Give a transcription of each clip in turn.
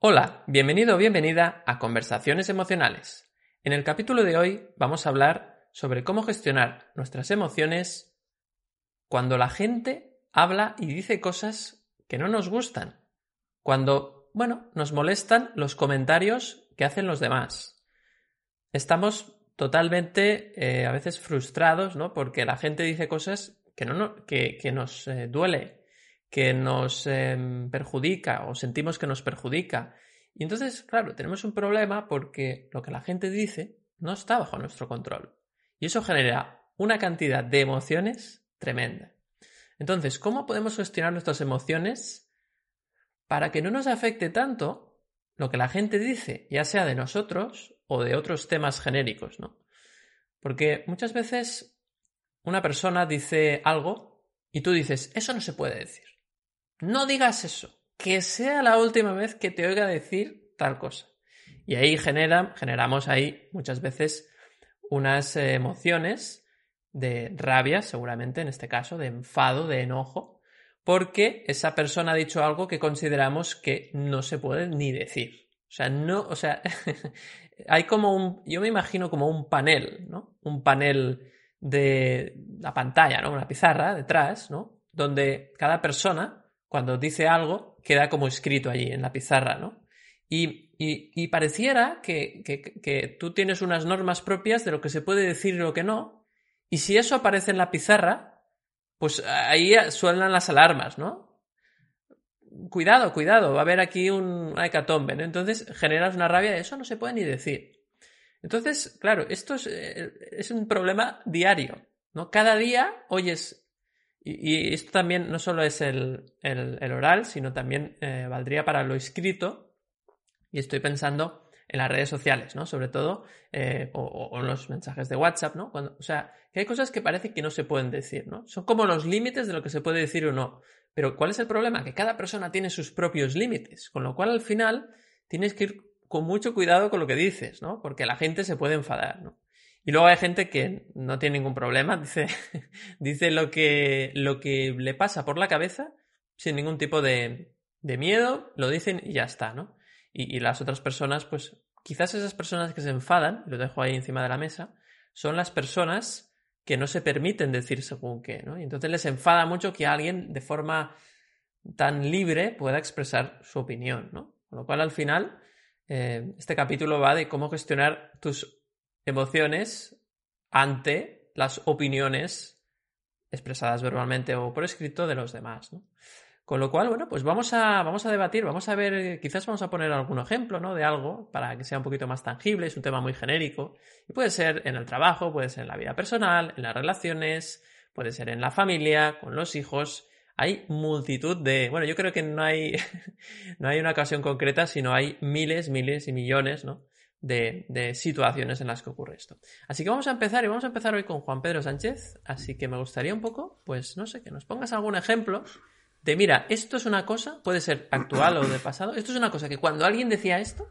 Hola, bienvenido o bienvenida a Conversaciones Emocionales. En el capítulo de hoy vamos a hablar sobre cómo gestionar nuestras emociones cuando la gente habla y dice cosas que no nos gustan. Cuando, bueno, nos molestan los comentarios que hacen los demás. Estamos totalmente eh, a veces frustrados, ¿no? Porque la gente dice cosas que, no, que, que nos eh, duele, que nos em, perjudica o sentimos que nos perjudica. Y entonces, claro, tenemos un problema porque lo que la gente dice no está bajo nuestro control. Y eso genera una cantidad de emociones tremenda. Entonces, ¿cómo podemos gestionar nuestras emociones para que no nos afecte tanto lo que la gente dice, ya sea de nosotros o de otros temas genéricos, ¿no? Porque muchas veces una persona dice algo y tú dices, eso no se puede decir. No digas eso. Que sea la última vez que te oiga decir tal cosa. Y ahí genera, generamos ahí muchas veces unas eh, emociones de rabia, seguramente en este caso, de enfado, de enojo, porque esa persona ha dicho algo que consideramos que no se puede ni decir. O sea, no, o sea, hay como un, yo me imagino como un panel, ¿no? Un panel de la pantalla, ¿no? Una pizarra detrás, ¿no? Donde cada persona cuando dice algo, queda como escrito allí en la pizarra, ¿no? Y, pareciera que, que, tú tienes unas normas propias de lo que se puede decir y lo que no, y si eso aparece en la pizarra, pues ahí suenan las alarmas, ¿no? Cuidado, cuidado, va a haber aquí un, una hecatombe, ¿no? Entonces generas una rabia, eso no se puede ni decir. Entonces, claro, esto es, eh, es un problema diario, ¿no? Cada día oyes y, esto también no solo es el, oral, sino también eh, valdría para lo escrito. Y estoy pensando en las redes sociales, ¿no? Sobre todo, eh, o, en los mensajes de WhatsApp, ¿no? o sea, que hay cosas que parece que no se pueden decir, ¿no? Son como los límites de lo que se puede decir o no. Pero ¿cuál es el problema? Que cada persona tiene sus propios límites, con lo cual al final tienes que ir con mucho cuidado con lo que dices, ¿no? Porque la gente se puede enfadar, ¿no? Y luego hay gente que no tiene ningún problema, dice, dice lo, que, lo que le pasa por la cabeza sin ningún tipo de, de miedo, lo dicen y ya está, ¿no? Y, y, las otras personas, pues quizás esas personas que se enfadan, lo dejo ahí encima de la mesa, son las personas que no se permiten decir según qué, ¿no? Y entonces les enfada mucho que alguien de forma tan libre pueda expresar su opinión, ¿no? Con lo cual al final eh, este capítulo va de cómo gestionar tus emociones ante las opiniones expresadas verbalmente o por escrito de los demás. ¿no? Con lo cual, bueno, pues vamos a, vamos a debatir, vamos a ver, quizás vamos a poner algún ejemplo, ¿no? De algo para que sea un poquito más tangible, es un tema muy genérico. Y puede ser en el trabajo, puede ser en la vida personal, en las relaciones, puede ser en la familia, con los hijos. Hay multitud de, bueno, yo creo que no hay, no hay una ocasión concreta, sino hay miles, miles y millones, ¿no? De, situaciones en las que ocurre esto. Así que vamos a empezar y vamos a empezar hoy con Juan Pedro Sánchez. Así que me gustaría un poco, pues no sé, que nos pongas algún ejemplo de, mira, esto es una cosa, puede ser actual o de pasado, esto es una cosa que cuando alguien decía esto,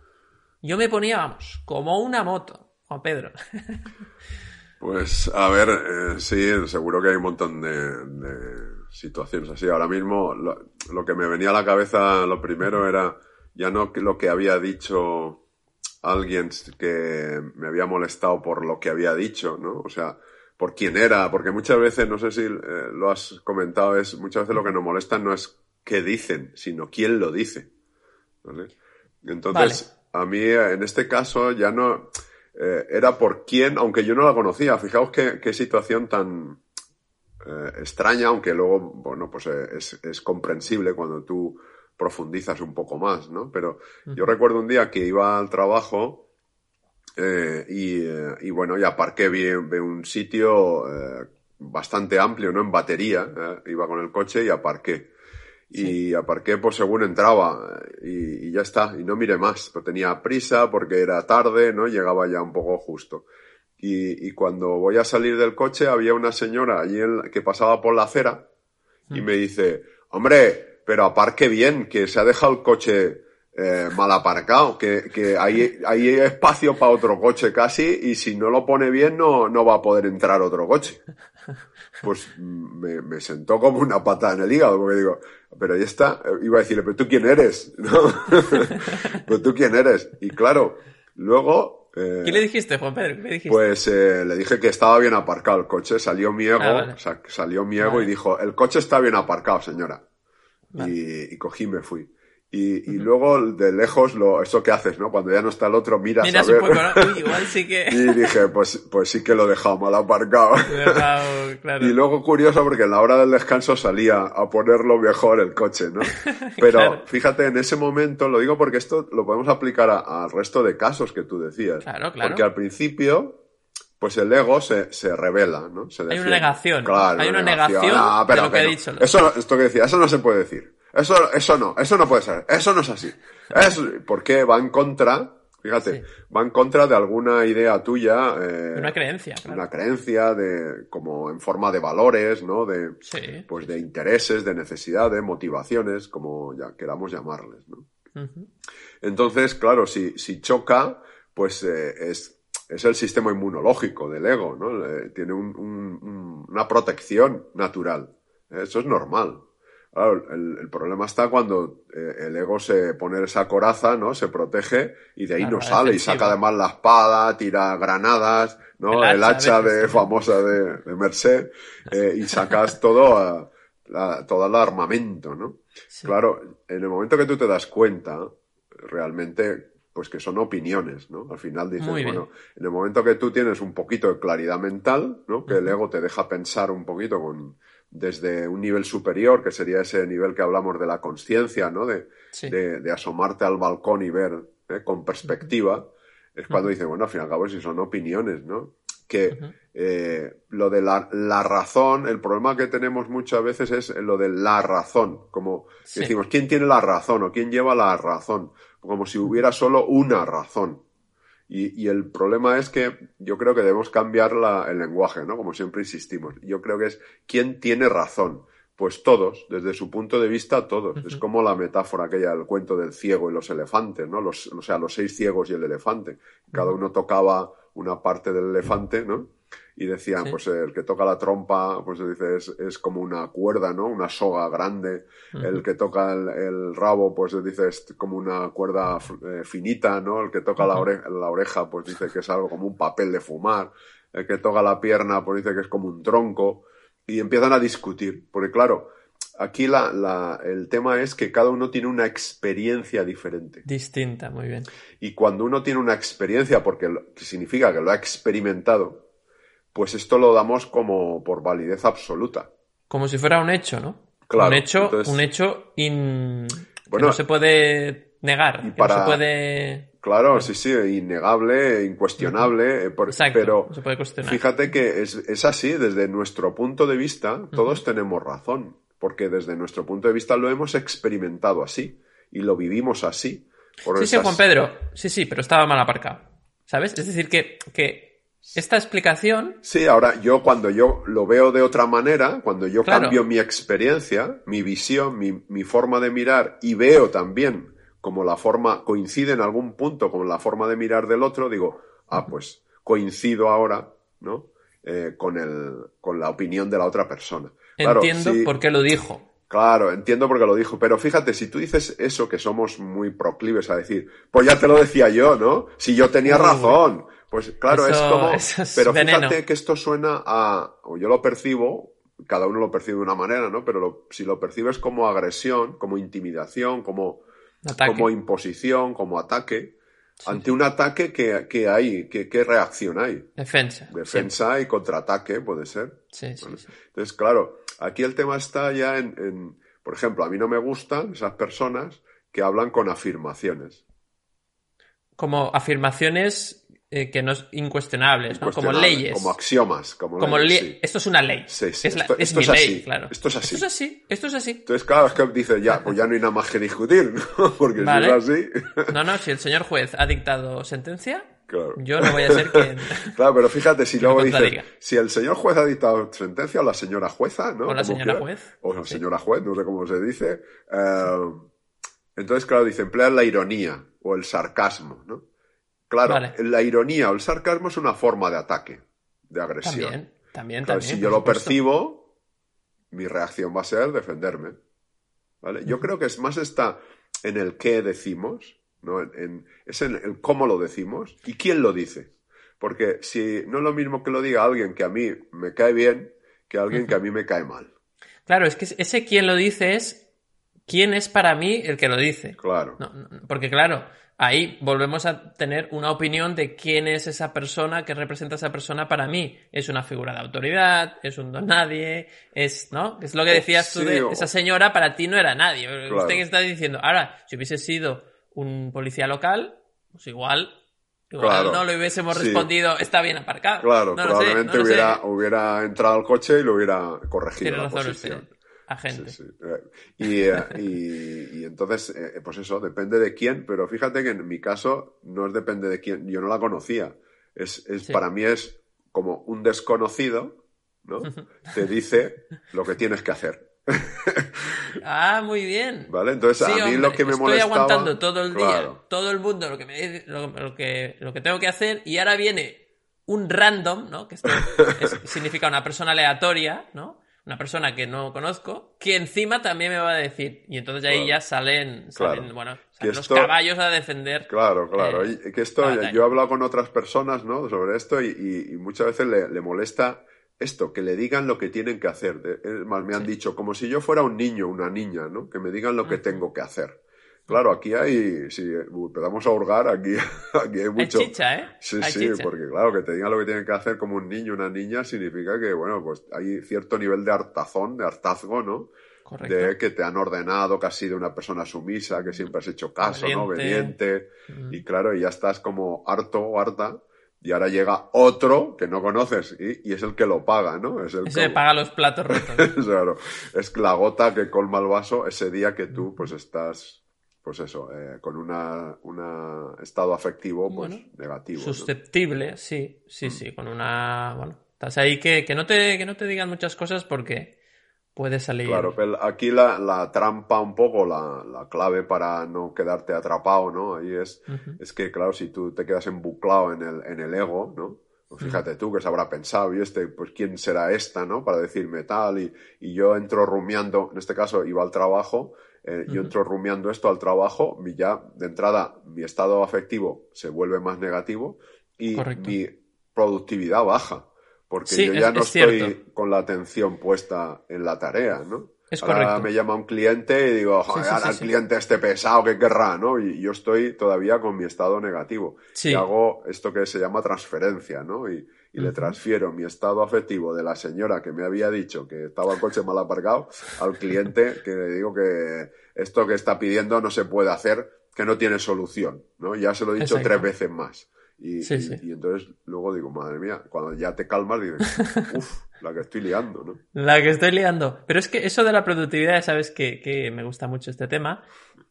yo me ponía, vamos, como una moto. Juan Pedro. Pues a ver, eh, sí, seguro que hay un montón de, situaciones así. Ahora mismo lo, lo, que me venía a la cabeza, lo primero era ya no lo que había dicho alguien que me había molestado por lo que había dicho, ¿no? O sea, por quién era, porque muchas veces, no sé si eh, lo has comentado, es muchas veces lo que nos molesta no es qué dicen, sino quién lo dice. ¿vale? Entonces, a mí en este caso ya no eh, era por quién, aunque yo no la conocía. Fijaos qué, qué situación tan eh, extraña, aunque luego, bueno, pues es, es comprensible cuando tú profundizas un poco más, ¿no? Pero yo recuerdo un día que iba al trabajo eh, eh, y, bueno, y aparqué bien de un sitio eh, bastante amplio, ¿no? En batería, iba con el coche y aparqué. Y aparqué por según entraba y, ya está, y no miré más, pero tenía prisa porque era tarde, ¿no? Llegaba ya un poco justo. Y, cuando voy a salir del coche había una señora allí que pasaba por la acera y me dice, hombre, pero aparque bien, que se ha dejado el coche eh, mal aparcado, que, que hay, hay espacio para otro coche casi y si no lo pone bien no, no va a poder entrar otro coche. pues me, me, sentó como una patada en el hígado, porque digo, pero ahí está, iba a decirle, pero tú quién eres, ¿no? pero tú quién eres. Y claro, luego... Eh, ¿Qué le dijiste, Juan Pedro? ¿Qué le dijiste? Pues eh, le dije que estaba bien aparcado el coche, salió mi ego, ah, salió mi ego y dijo, el coche está bien aparcado, señora. Y, y cogí y me fui. Y, y luego de lejos, lo, eso que haces, ¿no? Cuando ya no está el otro, miras, a ver. igual sí que... y dije, pues, pues sí que lo he dejado mal aparcado. claro. Y luego curioso porque en la hora del descanso salía a ponerlo mejor el coche, ¿no? Pero fíjate, en ese momento, lo digo porque esto lo podemos aplicar al resto de casos que tú decías. Claro, claro. Porque al principio, pues el ego se, se revela, ¿no? Se Hay una negación. Claro, Hay una negación, ah, pero, de lo que, he dicho. Eso, esto que decía, eso no se puede decir. Eso, eso no, eso no puede ser, eso no es así. Es porque va en contra, fíjate, va en contra de alguna idea tuya. Eh, una creencia. Una creencia de, como en forma de valores, ¿no? De, pues de intereses, de necesidades, motivaciones, como ya queramos llamarles, ¿no? Entonces, claro, si, si choca, pues eh, es, es el sistema inmunológico del ego, ¿no? tiene un, una protección natural. Eso es normal. Claro, el, problema está cuando eh, el ego se pone esa coraza, ¿no? Se protege y de ahí no sale y saca además la espada, tira granadas, ¿no? El hacha, de, famosa de, de Merced eh, y sacas todo, todo el armamento, ¿no? Claro, en el momento que tú te das cuenta, realmente, pues que son opiniones, ¿no? Al final dices, bueno, en el momento que tú tienes un poquito de claridad mental, ¿no? Que el ego te deja pensar un poquito con desde un nivel superior, que sería ese nivel que hablamos de la conciencia, ¿no? De, de, asomarte al balcón y ver ¿eh? con perspectiva, es cuando dice, bueno, al fin y al cabo, si son opiniones, ¿no? Que eh, lo de la, la, razón, el problema que tenemos muchas veces es lo de la razón, como decimos, ¿quién tiene la razón o quién lleva la razón? Como si hubiera solo una razón. Y, el problema es que yo creo que debemos cambiar el lenguaje, ¿no? Como siempre insistimos. Yo creo que es quién tiene razón. Pues todos, desde su punto de vista, todos. Es como la metáfora aquella del cuento del ciego y los elefantes, ¿no? Los, o sea, los seis ciegos y el elefante. Cada uno tocaba una parte del elefante, ¿no? Y decían, pues el que toca la trompa, pues dice, es, como una cuerda, ¿no? Una soga grande. El que toca el, rabo, pues dice, es como una cuerda eh, finita, ¿no? El que toca la, oreja, la oreja, pues dice que es algo como un papel de fumar. El que toca la pierna, pues dice que es como un tronco. Y empiezan a discutir, porque claro, aquí la, la, el tema es que cada uno tiene una experiencia diferente. Distinta, muy bien. Y cuando uno tiene una experiencia, porque significa que lo ha experimentado, pues esto lo damos como por validez absoluta. Como si fuera un hecho, ¿no? Claro. Un hecho, un hecho in... que no se puede negar, que no se puede... Claro, sí, sí, innegable, incuestionable, eh, Exacto, pero se puede cuestionar. fíjate que es, así, desde nuestro punto de vista, todos tenemos razón, porque desde nuestro punto de vista lo hemos experimentado así y lo vivimos así. sí, sí, Juan Pedro, sí, sí, pero estaba mal aparcado, ¿sabes? Es decir, que, que esta explicación. Sí, ahora yo cuando yo lo veo de otra manera, cuando yo cambio mi experiencia, mi visión, mi, forma de mirar y veo también como la forma coincide en algún punto con la forma de mirar del otro, digo, ah, pues coincido ahora, ¿no? Eh, con, el, con la opinión de la otra persona. Entiendo por qué lo dijo. Claro, entiendo por qué lo dijo, pero fíjate, si tú dices eso, que somos muy proclives a decir, pues ya te lo decía yo, ¿no? Si yo tenía razón, pues claro, es como. pero fíjate que esto suena a. O yo lo percibo, cada uno lo percibe de una manera, ¿no? Pero si lo percibes como agresión, como intimidación, como, como imposición, como ataque, ante un ataque que, hay, ¿qué reacción hay? Defensa. Defensa y contraataque, puede ser. Sí, sí, Entonces, claro, aquí el tema está ya en, en. Por ejemplo, a mí no me gustan esas personas que hablan con afirmaciones. Como afirmaciones eh, que no es incuestionables, ¿no? Como leyes. Como axiomas. Como, como Esto es una ley. Sí, sí. Es, esto, es, mi ley, claro. Esto es así. Esto es así. Esto es así. Entonces, claro, es que dice ya, pues ya no hay nada más que discutir, ¿no? Porque si es así. no, no, si el señor juez ha dictado sentencia, claro. yo no voy a ser quien. claro, pero fíjate, si luego dice, si el señor juez ha dictado sentencia, o la señora jueza, ¿no? O la señora juez. O la señora juez, no sé cómo se dice. Eh, entonces, claro, dice, emplear la ironía o el sarcasmo, ¿no? Claro, la ironía o el sarcasmo es una forma de ataque, de agresión. También, también. Si yo lo percibo, mi reacción va a ser defenderme. ¿Vale? Yo creo que es más está en el qué decimos, ¿no? es en el cómo lo decimos y quién lo dice. Porque si no es lo mismo que lo diga alguien que a mí me cae bien que alguien que a mí me cae mal. Claro, es que ese quien lo dice es quién es para mí el que lo dice. Claro. porque claro, ahí volvemos a tener una opinión de quién es esa persona que representa a esa persona para mí. Es una figura de autoridad, es un don nadie, es, ¿no? Es lo que decías tú de esa señora, para ti no era nadie. Usted que está diciendo, ahora, si hubiese sido un policía local, pues igual Igual no le hubiésemos respondido, está bien aparcado. Claro, probablemente hubiera, hubiera entrado al coche y lo hubiera corregido. la posición. Agente. Eh, y, entonces, eh, pues eso, depende de quién, pero fíjate que en mi caso no es depende de quién, yo no la conocía. Es, es Para mí es como un desconocido, ¿no? Te dice lo que tienes que hacer. ah, muy bien. Vale, entonces a mí lo que me molestaba... Estoy aguantando todo el día, todo el mundo lo que, me, lo, que, lo que tengo que hacer y ahora viene un random, ¿no? Que esto significa una persona aleatoria, ¿no? Una persona que no conozco, que encima también me va a decir. Y entonces ahí ya salen, bueno, los caballos a defender. Claro, claro. Eh, que esto, yo he hablado con otras personas, ¿no? Sobre esto y, muchas veces le molesta esto, que le digan lo que tienen que hacer. más, me han dicho, como si yo fuera un niño, una niña, ¿no? Que me digan lo que tengo que hacer. Claro, aquí hay, si empezamos a hurgar, aquí, aquí hay mucho. Hay chicha, ¿eh? Sí, sí, porque claro, que te digan lo que tienen que hacer como un niño, una niña, significa que, bueno, pues hay cierto nivel de hartazón, de hartazgo, ¿no? Correcto. De que te han ordenado, que has sido una persona sumisa, que siempre has hecho caso, ¿no? Obediente. Y claro, y ya estás como harto o harta y ahora llega otro que no conoces y, es el que lo paga, ¿no? Es el que paga los platos rotos. claro, es la gota que colma el vaso ese día que tú pues estás, pues eso, eh, con una, una, estado afectivo pues negativo. Susceptible, sí, sí, mm. sí, con una, bueno, estás ahí que, que, no te, que no te digan muchas cosas porque puede salir. Claro, pero aquí la, la trampa un poco, la, la, clave para no quedarte atrapado, ¿no? Ahí es, es que, claro, si tú te quedas embuclado en el, en el ego, ¿no? Pues fíjate tú que se habrá pensado, y este, pues quién será esta, ¿no? Para decirme tal, y, y yo entro rumiando, en este caso iba al trabajo, eh, yo entro rumiando esto al trabajo, mi ya, de entrada, mi estado afectivo se vuelve más negativo y mi productividad baja porque yo ya no estoy con la atención puesta en la tarea, ¿no? Es Ahora me llama un cliente y digo, joder, ahora el cliente este pesado que querrá, ¿no? Y yo estoy todavía con mi estado negativo. Y hago esto que se llama transferencia, ¿no? Y, le transfiero mi estado afectivo de la señora que me había dicho que estaba el coche mal aparcado al cliente que le digo que esto que está pidiendo no se puede hacer, que no tiene solución, ¿no? Ya se lo he dicho tres veces más. Y, entonces luego digo, madre mía, cuando ya te calmas, dices, uff, la que estoy liando, ¿no? La que estoy liando. Pero es que eso de la productividad, sabes que, me gusta mucho este tema.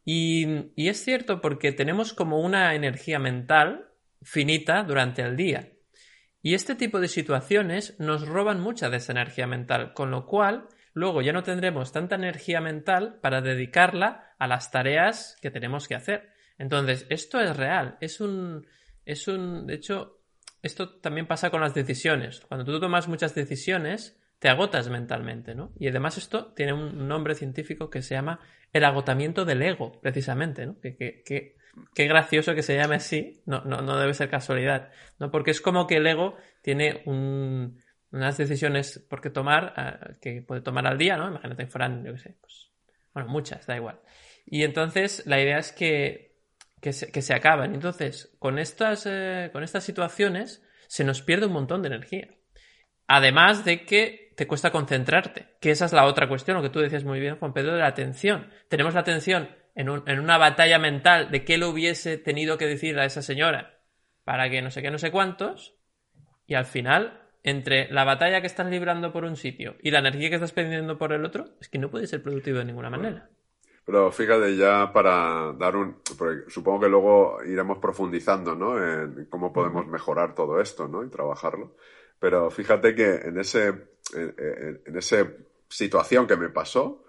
Y, y, es cierto porque tenemos como una energía mental finita durante el día. Y este tipo de situaciones nos roban mucha de esa energía mental, con lo cual luego ya no tendremos tanta energía mental para dedicarla a las tareas que tenemos que hacer. Entonces, esto es real, es un es un. De hecho, esto también pasa con las decisiones. Cuando tú tomas muchas decisiones, te agotas mentalmente, ¿no? Y además esto tiene un nombre científico que se llama el agotamiento del ego, precisamente, ¿no? Que, que, qué gracioso que se llame así, no, no, no, debe ser casualidad, ¿no? Porque es como que el ego tiene un, unas decisiones por qué tomar, eh, que puede tomar al día, ¿no? Imagínate fueran, yo qué sé, pues, bueno, muchas, da igual. Y entonces la idea es que que se, acaban. Entonces, con estas, eh, con estas situaciones se nos pierde un montón de energía. Además de que te cuesta concentrarte, que esa es la otra cuestión, lo que tú decías muy bien, Juan Pedro, de la atención. Tenemos la atención en, en una batalla mental de qué le hubiese tenido que decir a esa señora para que no sé qué, no sé cuántos, y al final, entre la batalla que estás librando por un sitio y la energía que estás perdiendo por el otro, es que no puede ser productivo de ninguna manera. Pero fíjate ya para dar un... supongo que luego iremos profundizando, ¿no? En cómo podemos mejorar todo esto, ¿no? Y trabajarlo. Pero fíjate que en ese... En, esa situación que me pasó,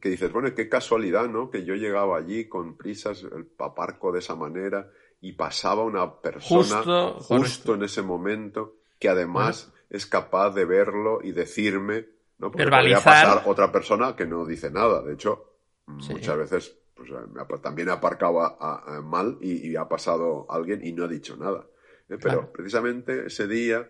que, dices, bueno, qué casualidad, ¿no? Que yo llegaba allí con prisas, el paparco de esa manera, y pasaba una persona justo, en ese momento que además es capaz de verlo y decirme, ¿no? Porque Verbalizar. podría pasar otra persona que no dice nada. De hecho, muchas veces pues, me ha- también he aparcado a- a- a mal y, y ha pasado alguien y no ha dicho nada. ¿eh? Pero Claro. precisamente ese día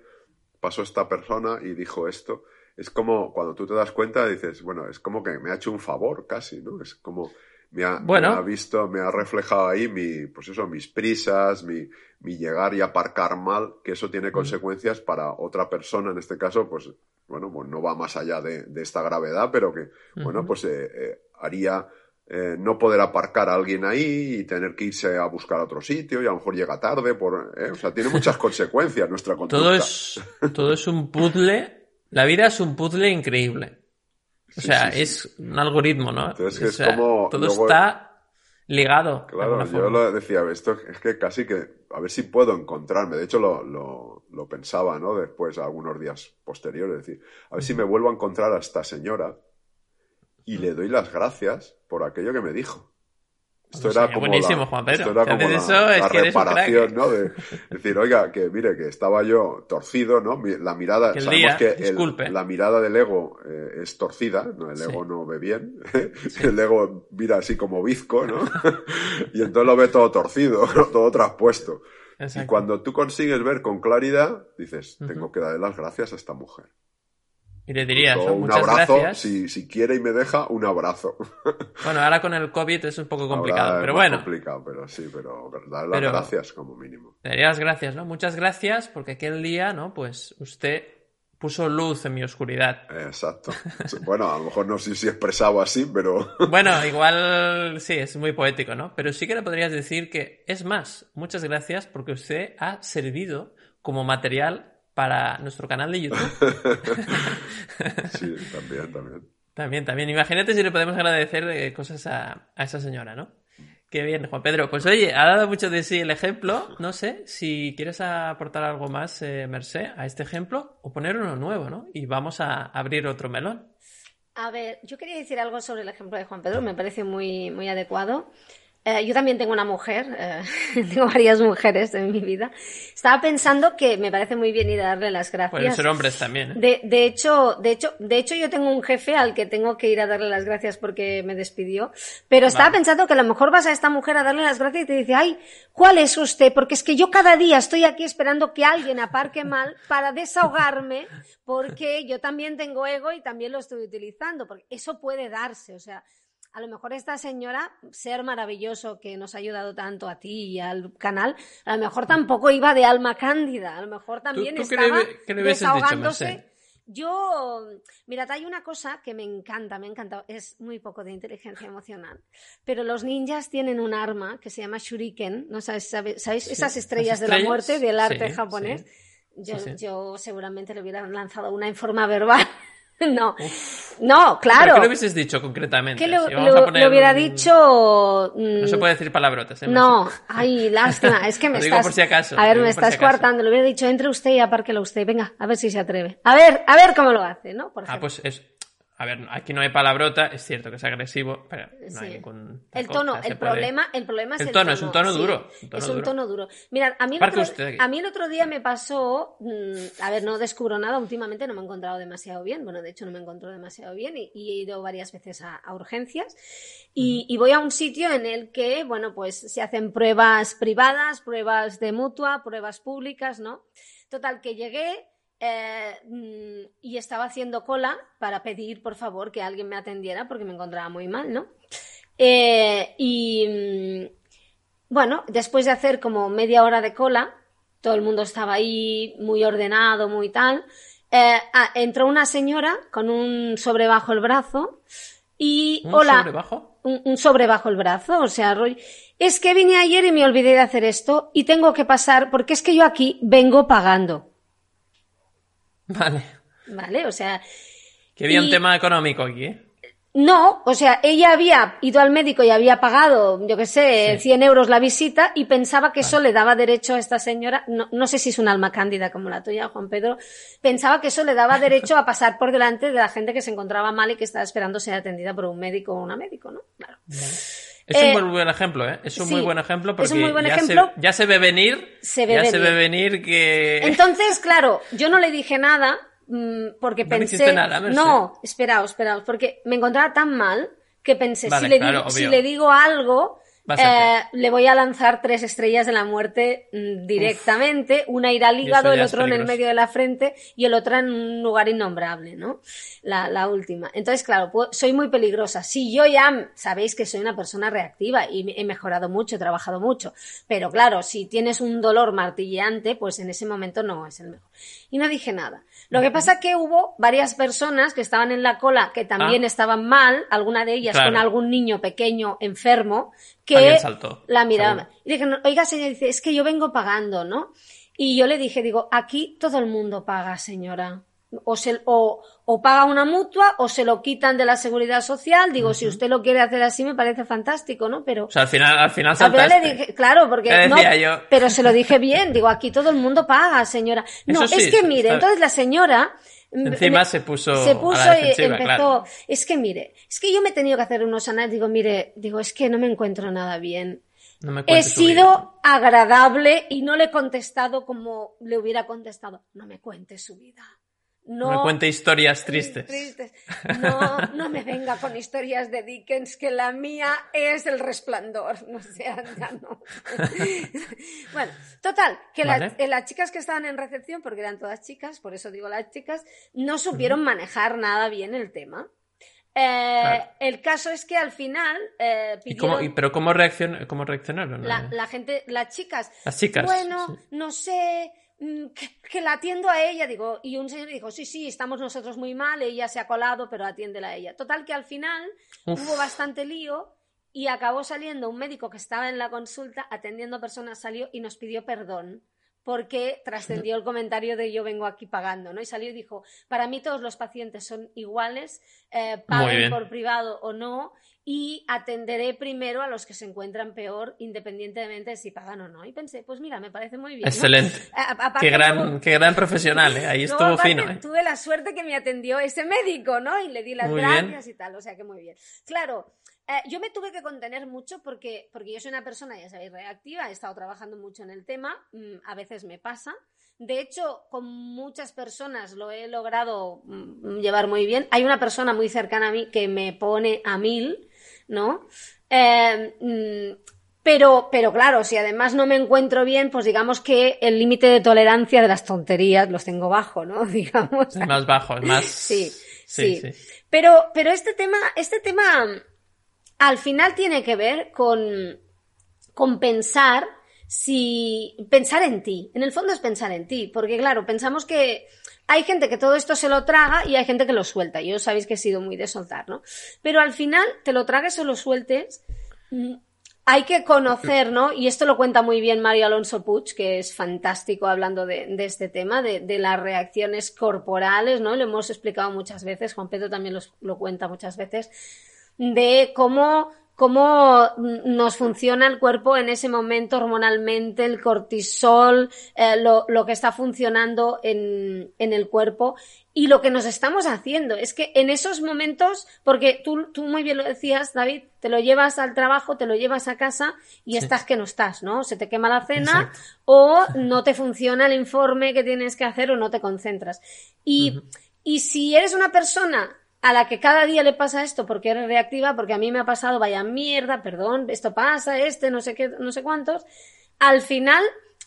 pasó esta persona y dijo esto. Es como cuando tú te das cuenta, dices, bueno, es como que me ha hecho un favor casi, ¿no? Es como me ha, me Bueno. ha visto, me ha reflejado ahí mi, pues eso, mis prisas, mi, mi llegar y aparcar mal, que eso tiene consecuencias para otra persona, en este caso, pues, bueno, pues no va más allá de, de esta gravedad, pero que, bueno, pues eh, eh, haría eh, no poder aparcar a alguien ahí y tener que irse a buscar a otro sitio y a lo mejor llega tarde, por, ¿eh? o sea, tiene muchas consecuencias nuestra conducta. Todo es, todo es un puzzle. La vida es un puzzle increíble. O Sí, sea, sí, es un algoritmo, ¿no? Entonces, O es sea, como- todo luego- está ligado. Claro, yo lo decía, esto es que casi que, a ver si puedo encontrarme, de hecho lo, lo, lo pensaba, ¿no? Después, algunos días posteriores, es decir, a ver si me vuelvo a encontrar a esta señora y le doy las gracias por aquello que me dijo. Esto era como buenísimo, la, Juan Pedro. esto era como la, eso, es que reparación. ¿no? De decir, oiga, que mire, que estaba yo torcido, ¿no? La mirada, Que sabemos día, que el- la mirada del ego eh, es torcida, ¿no? El Sí. ego no ve bien, el ego mira así como bizco, ¿no? y entonces lo ve todo torcido, todo traspuesto. Y cuando tú consigues ver con claridad, dices, tengo que darle las gracias a esta mujer. Y le dirías, un muchas abrazo, gracias. si, si quiere y me deja, un abrazo. Bueno, ahora con el COVID es un poco complicado, Ahora es pero más bueno, complicado, pero sí, pero darle las Pero- gracias como mínimo. le daría las gracias, ¿no? Muchas gracias porque aquel día, ¿no? Pues usted puso luz en mi oscuridad. Exacto. Bueno, a lo mejor no sé si expresado así, pero Bueno, igual sí, es muy poético, ¿no? Pero sí que le podrías decir que, es más, muchas gracias porque usted ha servido como material para nuestro canal de YouTube. sí, también, también. También, también. Imagínate si le podemos agradecer eh, cosas a, a esa señora, ¿no? Qué bien, Juan Pedro. Pues oye, ha dado mucho de sí el ejemplo. No sé si quieres aportar algo más, eh, Mercé, a este ejemplo o poner uno nuevo, ¿no? Y vamos a abrir otro melón. A ver, yo quería decir algo sobre el ejemplo de Juan Pedro, me parece muy, muy adecuado. Eh, yo también tengo una mujer, eh, tengo varias mujeres en mi vida. Estaba pensando que me parece muy bien ir a darle las gracias. Pueden ser hombres también, ¿eh? De, de hecho, de hecho, de hecho, yo tengo un jefe al que tengo que ir a darle las gracias porque me despidió. Pero estaba Vale. pensando que a lo mejor vas a esta mujer a darle las gracias y te dice, ay, ¿cuál es usted? Porque es que yo cada día estoy aquí esperando que alguien aparque mal para desahogarme porque yo también tengo ego y también lo estoy utilizando. Porque eso puede darse, o sea, a lo mejor esta señora, ser maravilloso que nos ha ayudado tanto a ti y al canal, a lo mejor tampoco iba de alma cándida, a lo mejor también tú estaba le- qué le hubieses dicho, desahogándose. Yo, mirad, hay una cosa que me encanta, me ha encantado, es muy poco de inteligencia emocional, pero los ninjas tienen un arma que se llama shuriken, ¿no sabes, sabe- sabéis? Sí, Esas las estrellas de la muerte del arte sí, japonés. sí. Yo, yo seguramente le hubiera lanzado una en forma verbal. no, no, claro. ¿Pero qué le hubieses dicho concretamente? ¿Qué le, Si vamos a poner hubiera un- dicho? mm, No se puede decir palabrotas, ¿eh? no, ay, lástima, es que me Lo digo estás... por si acaso, a ver, lo me digo estás si coartando, le hubiera dicho, entre usted y apárquelo usted, venga, a ver si se atreve. A ver, a ver cómo lo hace, ¿no? Por Ah, pues es. A ver, aquí no hay palabrota, es cierto que es agresivo, pero no hay ningún. El tono, el problema, el problema es El el, tono, es un tono sí, duro, un tono es un duro. tono duro. Mirad, a mí, el otro, usted aquí. a mí el otro día me pasó, mm, a ver, no descubro nada, últimamente no me he encontrado demasiado bien, bueno, de hecho no me encontró demasiado bien y, y he ido varias veces a, a urgencias y, y voy a un sitio en el que, bueno, pues se hacen pruebas privadas, pruebas de mutua, pruebas públicas, ¿no? Total, que llegué eh, mm, y estaba haciendo cola para pedir, por favor, que alguien me atendiera porque me encontraba muy mal, ¿no? Eh, y mm, bueno, después de hacer como media hora de cola, todo el mundo estaba ahí muy ordenado, muy tal. eh, ah, entró una señora con un sobre bajo el brazo y ¿Un hola, sobre bajo? un, un sobre bajo el brazo, o sea, rollo, es que vine ayer y me olvidé de hacer esto y tengo que pasar porque es que yo aquí vengo pagando, Vale. ¿vale? O sea, Que había un tema económico aquí, ¿eh? No, o sea, ella había ido al médico y había pagado, yo qué sé, Sí. 100 euros la visita y pensaba que eso le daba derecho a esta señora, no, no sé si es un alma cándida como la tuya, Juan Pedro, pensaba que eso le daba derecho a pasar por delante de la gente que se encontraba mal y que estaba esperando ser atendida por un médico o una médico, ¿no? Claro. Es Eh, un muy buen ejemplo, ¿eh? Es un sí, muy buen ejemplo porque un muy buen ya, ejemplo. Se, ya se ve venir. Se ve ya se venir. ve venir que. Entonces, claro, yo no le dije nada mm, porque No pensé. nada, no, esperaos, esperaos, porque me encontraba tan mal que pensé, Vale, si, le claro, digo, obvio. si le digo algo, eh, le voy a lanzar tres estrellas de la muerte mm, directamente, una irá al hígado, el otro en el medio de la frente y el otro en un lugar innombrable, ¿no? La, la última. Entonces, claro, pu- soy muy peligrosa. Si yo ya sabéis que soy una persona reactiva y he mejorado mucho, he trabajado mucho, pero claro, si tienes un dolor martilleante, pues en ese momento no es el mejor. Y no dije nada. Lo que pasa que hubo varias personas que estaban en la cola que también Ah. estaban mal, alguna de ellas Claro. con algún niño pequeño enfermo, que saltó, la miraba. seguro. Y dije, oiga, señor, dice, es que yo vengo pagando, ¿no? Y yo le dije, digo, aquí todo el mundo paga, señora. O, se, o, o paga una mutua o se lo quitan de la seguridad social. Digo, si usted lo quiere hacer así, me parece fantástico, ¿no? Pero O sea, al final, al final al final le dije, claro, porque no, yo. pero se lo dije bien, digo, aquí todo el mundo paga, señora. No, sí, es que mire, está- entonces la señora Encima se puso se a la puso y empezó, claro. es que mire, es que yo me he tenido que hacer unos análisis, digo, mire, digo, es que no me encuentro nada bien. No me He sido agradable y no le he contestado como le hubiera contestado. No me cuente su vida. No, No me cuente historias tristes. Tristes. No, no me venga con historias de Dickens, que la mía es el resplandor. No sea, ya no. bueno, total, que Vale. eh, las chicas que estaban en recepción, porque eran todas chicas, por eso digo las chicas, no supieron manejar nada bien el tema. Eh, Claro. El caso es que al final eh, ¿Y cómo, y- ¿Pero cómo, reaccion- cómo reaccionaron? la, la gente, las chicas, Las chicas. bueno, sí. no sé, que, que la atiendo a ella, digo, y un señor dijo, sí, sí, estamos nosotros muy mal, ella se ha colado, pero atiéndela a ella. Total que al final Uf. hubo bastante lío y acabó saliendo un médico que estaba en la consulta atendiendo a personas, salió y nos pidió perdón porque trascendió el comentario de yo vengo aquí pagando, ¿no? Y salió y dijo, para mí todos los pacientes son iguales, eh, paguen por privado o no, y atenderé primero a los que se encuentran peor, independientemente de si pagan o no. Y pensé, pues mira, me parece muy bien. Excelente. A- a- aparte Qué gran, luego- qué gran profesional, ¿eh? Ahí estuvo aparte, fino, ¿eh? Tuve la suerte que me atendió ese médico, ¿no? Y le di las Muy bien. gracias y tal, o sea que muy bien. Claro, eh, yo me tuve que contener mucho porque, porque yo soy una persona, ya sabéis, reactiva, he estado trabajando mucho en el tema, mm, a veces me pasa. De hecho, con muchas personas lo he logrado mm, llevar muy bien. Hay una persona muy cercana a mí que me pone a mil, ¿no? Eh, mm, pero, pero claro, si además no me encuentro bien, pues digamos que el límite de tolerancia de las tonterías los tengo bajo, ¿no? Digamos. Es más bajo, es más. Sí, sí. sí. Pero, pero este tema, este tema al final tiene que ver con, pensar si pensar en ti. En el fondo es pensar en ti, porque claro, pensamos que hay gente que todo esto se lo traga y hay gente que lo suelta. Yo sabéis que he sido muy de soltar, ¿no? Pero al final, te lo tragues o lo sueltes, mm, hay que conocer, ¿no? Y esto lo cuenta muy bien Mario Alonso Puig, que es fantástico hablando de, este tema, de, las reacciones corporales, ¿no? Lo hemos explicado muchas veces, Juan Pedro también lo cuenta muchas veces, de cómo, cómo nos funciona el cuerpo en ese momento hormonalmente, el cortisol, eh, lo, lo que está funcionando en, en el cuerpo y lo que nos estamos haciendo. Es que en esos momentos, porque tú, tú muy bien lo decías, David, te lo llevas al trabajo, te lo llevas a casa y Sí. estás que no estás, ¿no? Se te quema la cena Exacto. o no te funciona el informe que tienes que hacer o no te concentras. Y, y si eres una persona a la que cada día le pasa esto porque eres reactiva, porque a mí me ha pasado, vaya mierda, perdón, esto pasa, este, no sé qué, no sé cuántos, al final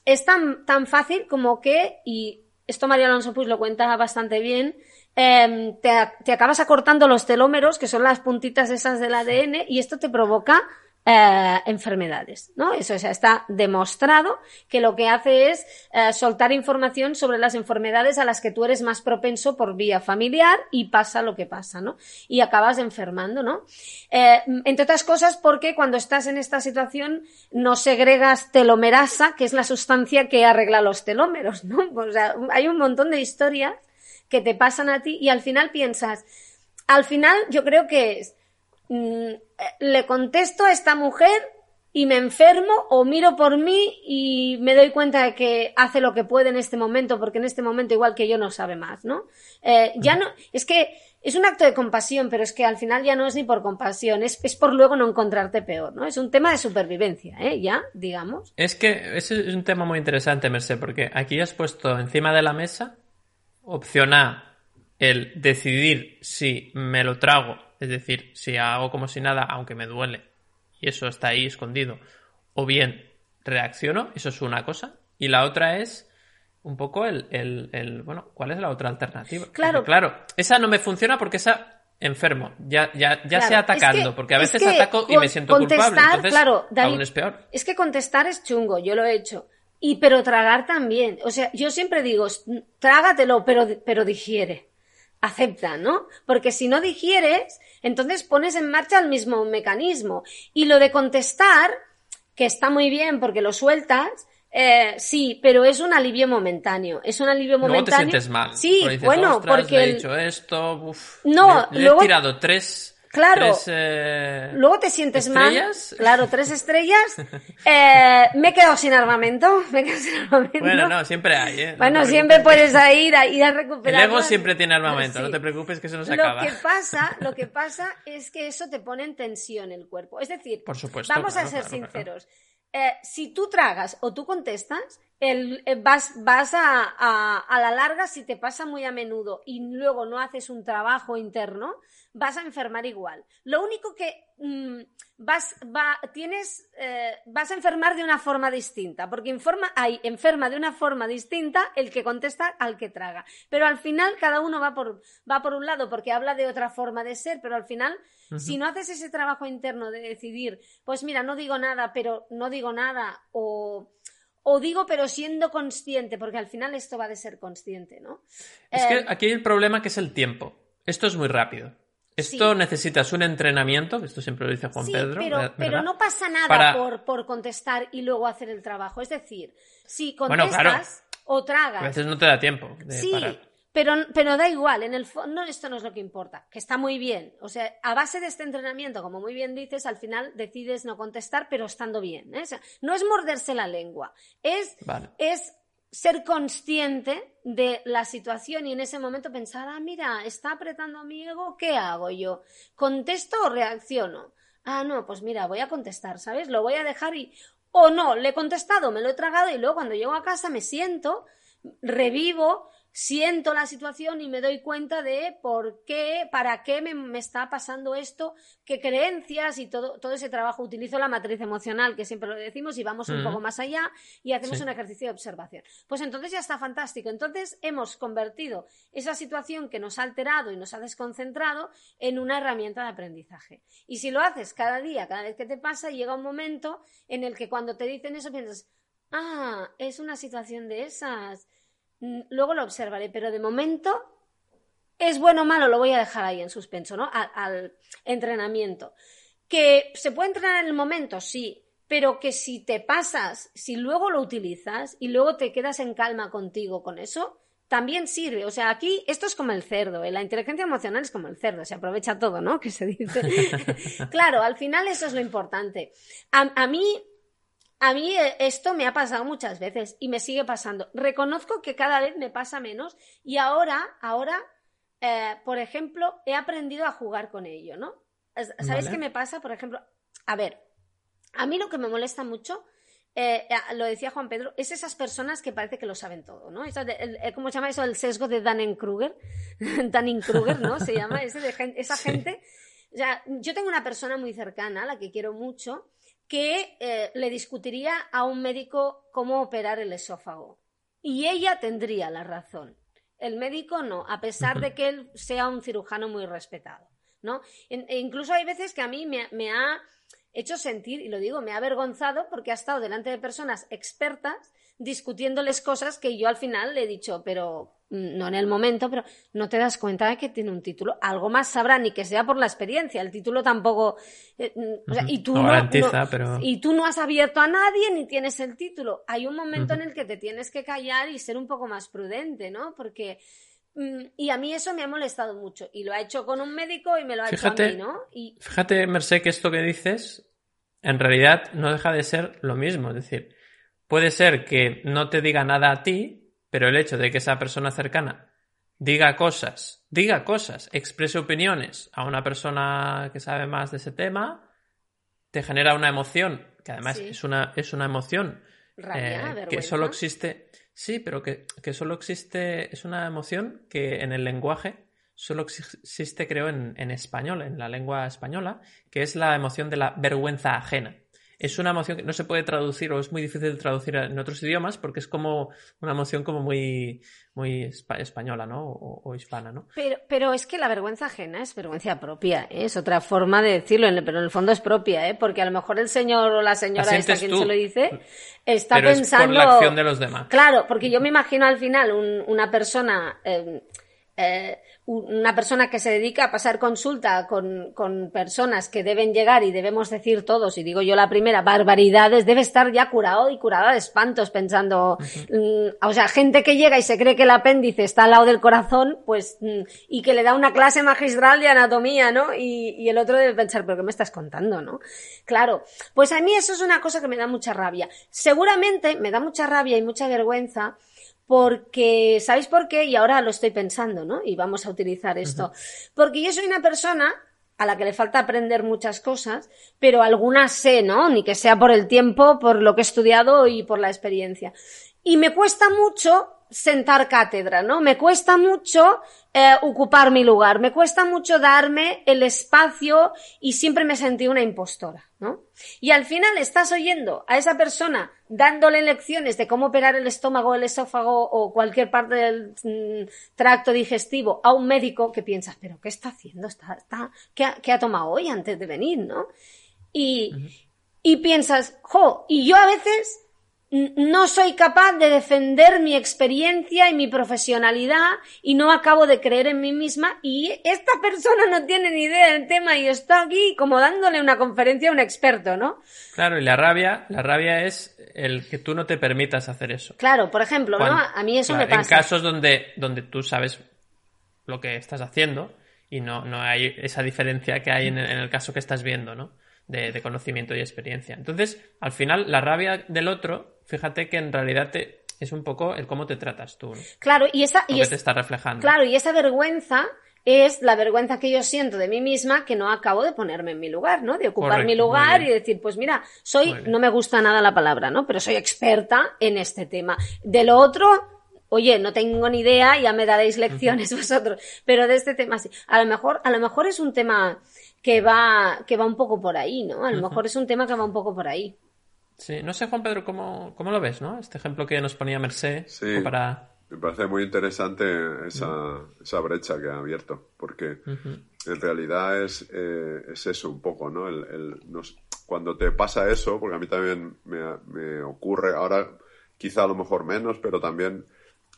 es tan, tan fácil como que, y esto María Alonso pues lo cuenta bastante bien, em, te, te acabas acortando los telómeros, que son las puntitas esas del ADN, y esto te provoca eh, enfermedades, ¿no? Eso o sea, está demostrado que lo que hace es eh, soltar información sobre las enfermedades a las que tú eres más propenso por vía familiar y pasa lo que pasa, ¿no? Y acabas enfermando, ¿no? Eh, entre otras cosas porque cuando estás en esta situación no segregas telomerasa, que es la sustancia que arregla los telómeros, ¿no? O sea, hay un montón de historias que te pasan a ti y al final piensas, al final yo creo que es, le contesto a esta mujer y me enfermo o miro por mí y me doy cuenta de que hace lo que puede en este momento, porque en este momento igual que yo no sabe más, ¿no? Eh, ya no, es que es un acto de compasión, pero es que al final ya no es ni por compasión, es, es por luego no encontrarte peor, ¿no? Es un tema de supervivencia, ¿eh? Ya, digamos. Es que ese es un tema muy interesante, Merced, porque aquí has puesto encima de la mesa opción A, el decidir si me lo trago, es decir, si hago como si nada, aunque me duele, y eso está ahí escondido, o bien reacciono, eso es una cosa, y la otra es un poco el, el, el bueno, ¿cuál es la otra alternativa? Claro. claro, esa no me funciona porque esa enfermo, ya, ya, ya Claro, sea atacando, es que- porque a es veces que ataco y me siento culpable, contestar, entonces claro, aún es peor. Es que contestar es chungo, yo lo he hecho. Y pero tragar también. O sea, yo siempre digo, trágatelo, pero, pero digiere. Acepta, ¿no? Porque si no digieres, entonces pones en marcha el mismo mecanismo. Y lo de contestar, que está muy bien porque lo sueltas, eh, sí, pero es un alivio momentáneo. Es un alivio Luego te momentáneo. sientes mal. Sí, dices, bueno, "Ostras, porque le he el- dicho esto, uf, No, le, le luego- he tirado tres, Claro. tres, eh, Luego te sientes ¿Estrellas? mal. Claro, tres estrellas. Eh, me he quedado sin armamento. Me he quedado sin armamento. Bueno, no, siempre hay, ¿eh? No Bueno, siempre puedes ir a, ir a El recuperar. ego siempre tiene armamento, no te preocupes que eso no se lo acaba. que pasa, lo que pasa es que eso te pone en tensión el cuerpo. Es decir, Por supuesto, vamos claro, a ser claro, claro. sinceros. Eh, si tú tragas o tú contestas, el- eh, vas, vas a, a, a la larga, si te pasa muy a menudo y luego no haces un trabajo interno, vas a enfermar igual. Lo único que mm, vas, va, tienes, eh, vas a enfermar de una forma distinta, porque informa, hay, enferma de una forma distinta el que contesta al que traga. Pero al final cada uno va por, va por un lado porque habla de otra forma de ser, pero al final, si no haces ese trabajo interno de decidir, pues mira, no digo nada, pero no digo nada, o, o digo pero siendo consciente, porque al final esto va de ser consciente, ¿no? Es Eh, que aquí hay el problema que es el tiempo. Esto es muy rápido. Esto Sí. necesitas un entrenamiento, esto siempre lo dice Juan Sí, Pedro. pero, ¿verdad? pero no pasa nada Para- por, por contestar y luego hacer el trabajo. Es decir, si Bueno, contestas claro. o A tragas, veces no te da tiempo de sí, parar. Pero, pero da igual, en el fondo esto no es lo que importa, que está muy bien. O sea, a base de este entrenamiento, como muy bien dices, al final decides no contestar, pero estando bien. ¿eh? O sea, no es morderse la lengua, es Vale. es ser consciente de la situación y en ese momento pensar, ah, mira, está apretando a mi ego, ¿qué hago yo? ¿Contesto o reacciono? Ah, no, pues mira, voy a contestar, ¿sabes? Lo voy a dejar y... O no, le he contestado, me lo he tragado y luego cuando llego a casa me siento, revivo, siento la situación y me doy cuenta de por qué, para qué me, me está pasando esto, qué creencias y todo, todo ese trabajo. Utilizo la matriz emocional, que siempre lo decimos, y vamos un poco más allá y hacemos Sí. un ejercicio de observación. Pues entonces ya está fantástico. Entonces hemos convertido esa situación que nos ha alterado y nos ha desconcentrado en una herramienta de aprendizaje. Y si lo haces cada día, cada vez que te pasa, llega un momento en el que cuando te dicen eso piensas, ah, es una situación de esas. Mm, Luego lo observaré, pero de momento es bueno o malo, lo voy a dejar ahí en suspenso, ¿no? Al, al entrenamiento. Que se puede entrenar en el momento, sí, pero que si te pasas, si luego lo utilizas y luego te quedas en calma contigo con eso, también sirve. O sea, aquí esto es como el cerdo, ¿eh? la inteligencia emocional es como el cerdo, se aprovecha todo, ¿no? Que se dice. claro, al final eso es lo importante. A, a mí a mí eh, esto me ha pasado muchas veces y me sigue pasando. Reconozco que cada vez me pasa menos y ahora, ahora, eh, por ejemplo, he aprendido a jugar con ello, ¿no? Es- ¿Sabes Vale. qué me pasa? Por ejemplo, a ver, a mí lo que me molesta mucho, eh, eh, lo decía Juan Pedro, es esas personas que parece que lo saben todo, ¿no? Eso de- el- ¿Cómo se llama eso? El sesgo de Dunning-Kruger. Dunning-Kruger, ¿no? Se llama ese de gen- esa Sí. gente. O sea, yo tengo una persona muy cercana, a la que quiero mucho, que eh, le discutiría a un médico cómo operar el esófago. Y ella tendría la razón. El médico no, a pesar de que él sea un cirujano muy respetado. ¿no? E incluso hay veces que a mí me, me ha hecho sentir, y lo digo, me ha avergonzado porque ha estado delante de personas expertas discutiéndoles cosas que yo al final le he dicho, pero mm, no en el momento, pero no te das cuenta de que tiene un título. Algo más sabrá, ni que sea por la experiencia. El título tampoco. eh, mm, o sea, y tú No no, garantiza, no- pero- y tú no has abierto a nadie ni tienes el título. Hay un momento en el que te tienes que callar y ser un poco más prudente, ¿no? Porque. Mm, Y a mí eso me ha molestado mucho. Y lo ha hecho con un médico y me lo ha Fíjate- hecho a mí, ¿no? Y Fíjate, Merced, que esto que dices en realidad no deja de ser lo mismo. Es decir, puede ser que no te diga nada a ti, pero el hecho de que esa persona cercana diga cosas diga cosas, exprese opiniones a una persona que sabe más de ese tema, te genera una emoción, que además es, una, es una emoción eh, que solo existe, sí, pero que, que, solo existe, es una emoción que en el lenguaje solo existe, creo, en, en español, en la lengua española, que es la emoción de la vergüenza ajena es una emoción que no se puede traducir o es muy difícil de traducir en otros idiomas porque es como una emoción como muy, muy española, ¿no? O, hispana, ¿no? Pero, pero es que la vergüenza ajena es vergüenza propia, ¿eh? es otra forma de decirlo, pero en el fondo es propia, ¿eh? Porque a lo mejor el señor o la señora esta quien se lo dice está pensando... por la acción de los demás. Claro, porque yo me imagino al final una persona... Eh, eh, una persona que se dedica a pasar consulta con, con, personas que deben llegar y debemos decir todos, y digo yo la primera, barbaridades, debe estar ya curado y curada de espantos pensando, mm, o sea, gente que llega y se cree que el apéndice está al lado del corazón, pues, mm, y que le da una clase magistral de anatomía, ¿no? Y, y el otro debe pensar, pero ¿qué me estás contando, no? Claro, pues a mí eso es una cosa que me da mucha rabia. Seguramente me da mucha rabia y mucha vergüenza porque, ¿sabéis por qué? Y ahora lo estoy pensando, ¿no? Y vamos a utilizar esto. Porque yo soy una persona a la que le falta aprender muchas cosas, pero algunas sé, ¿no? Ni que sea por el tiempo, por lo que he estudiado y por la experiencia. Y me cuesta mucho sentar cátedra, ¿no? Me cuesta mucho eh, ocupar mi lugar, me cuesta mucho darme el espacio y siempre me sentí una impostora, ¿no? Y al final estás oyendo a esa persona dándole lecciones de cómo operar el estómago, el esófago o cualquier parte del mm, tracto digestivo a un médico que piensas, pero ¿qué está haciendo? ¿Está, está, ¿qué, ha, ¿Qué ha tomado hoy antes de venir, no? Y, y piensas, jo, y yo a veces no soy capaz de defender mi experiencia y mi profesionalidad y no acabo de creer en mí misma y esta persona no tiene ni idea del tema y está aquí como dándole una conferencia a un experto, ¿no? Claro, y la rabia, la rabia es el que tú no te permitas hacer eso. Claro, por ejemplo, ¿no? A mí eso me pasa. En casos donde, donde tú sabes lo que estás haciendo y no, no hay esa diferencia que hay en el caso que estás viendo, ¿no? de, conocimiento y experiencia. Entonces, al final, la rabia del otro, fíjate que en realidad te, es un poco el cómo te tratas tú. Claro, y esa... y te está reflejando. Claro, y esa vergüenza es la vergüenza que yo siento de mí misma que no acabo de ponerme en mi lugar, ¿no? De ocupar mi lugar y decir, pues mira, soy, no me gusta nada la palabra, ¿no? Pero soy experta en este tema. De lo otro, oye, no tengo ni idea, ya me daréis lecciones vosotros, pero de este tema sí. A lo mejor, a lo mejor es un tema que va, que va un poco por ahí, ¿no? A lo mejor es un tema que va un poco por ahí. Sí, no sé, Juan Pedro, ¿cómo, cómo lo ves, no? Este ejemplo que nos ponía Merced sí, para... Me parece muy interesante esa, esa brecha que ha abierto, porque en realidad es, eh, es eso un poco, ¿no? El, el cuando te pasa eso, porque a mí también me, me ocurre, ahora quizá a lo mejor menos, pero también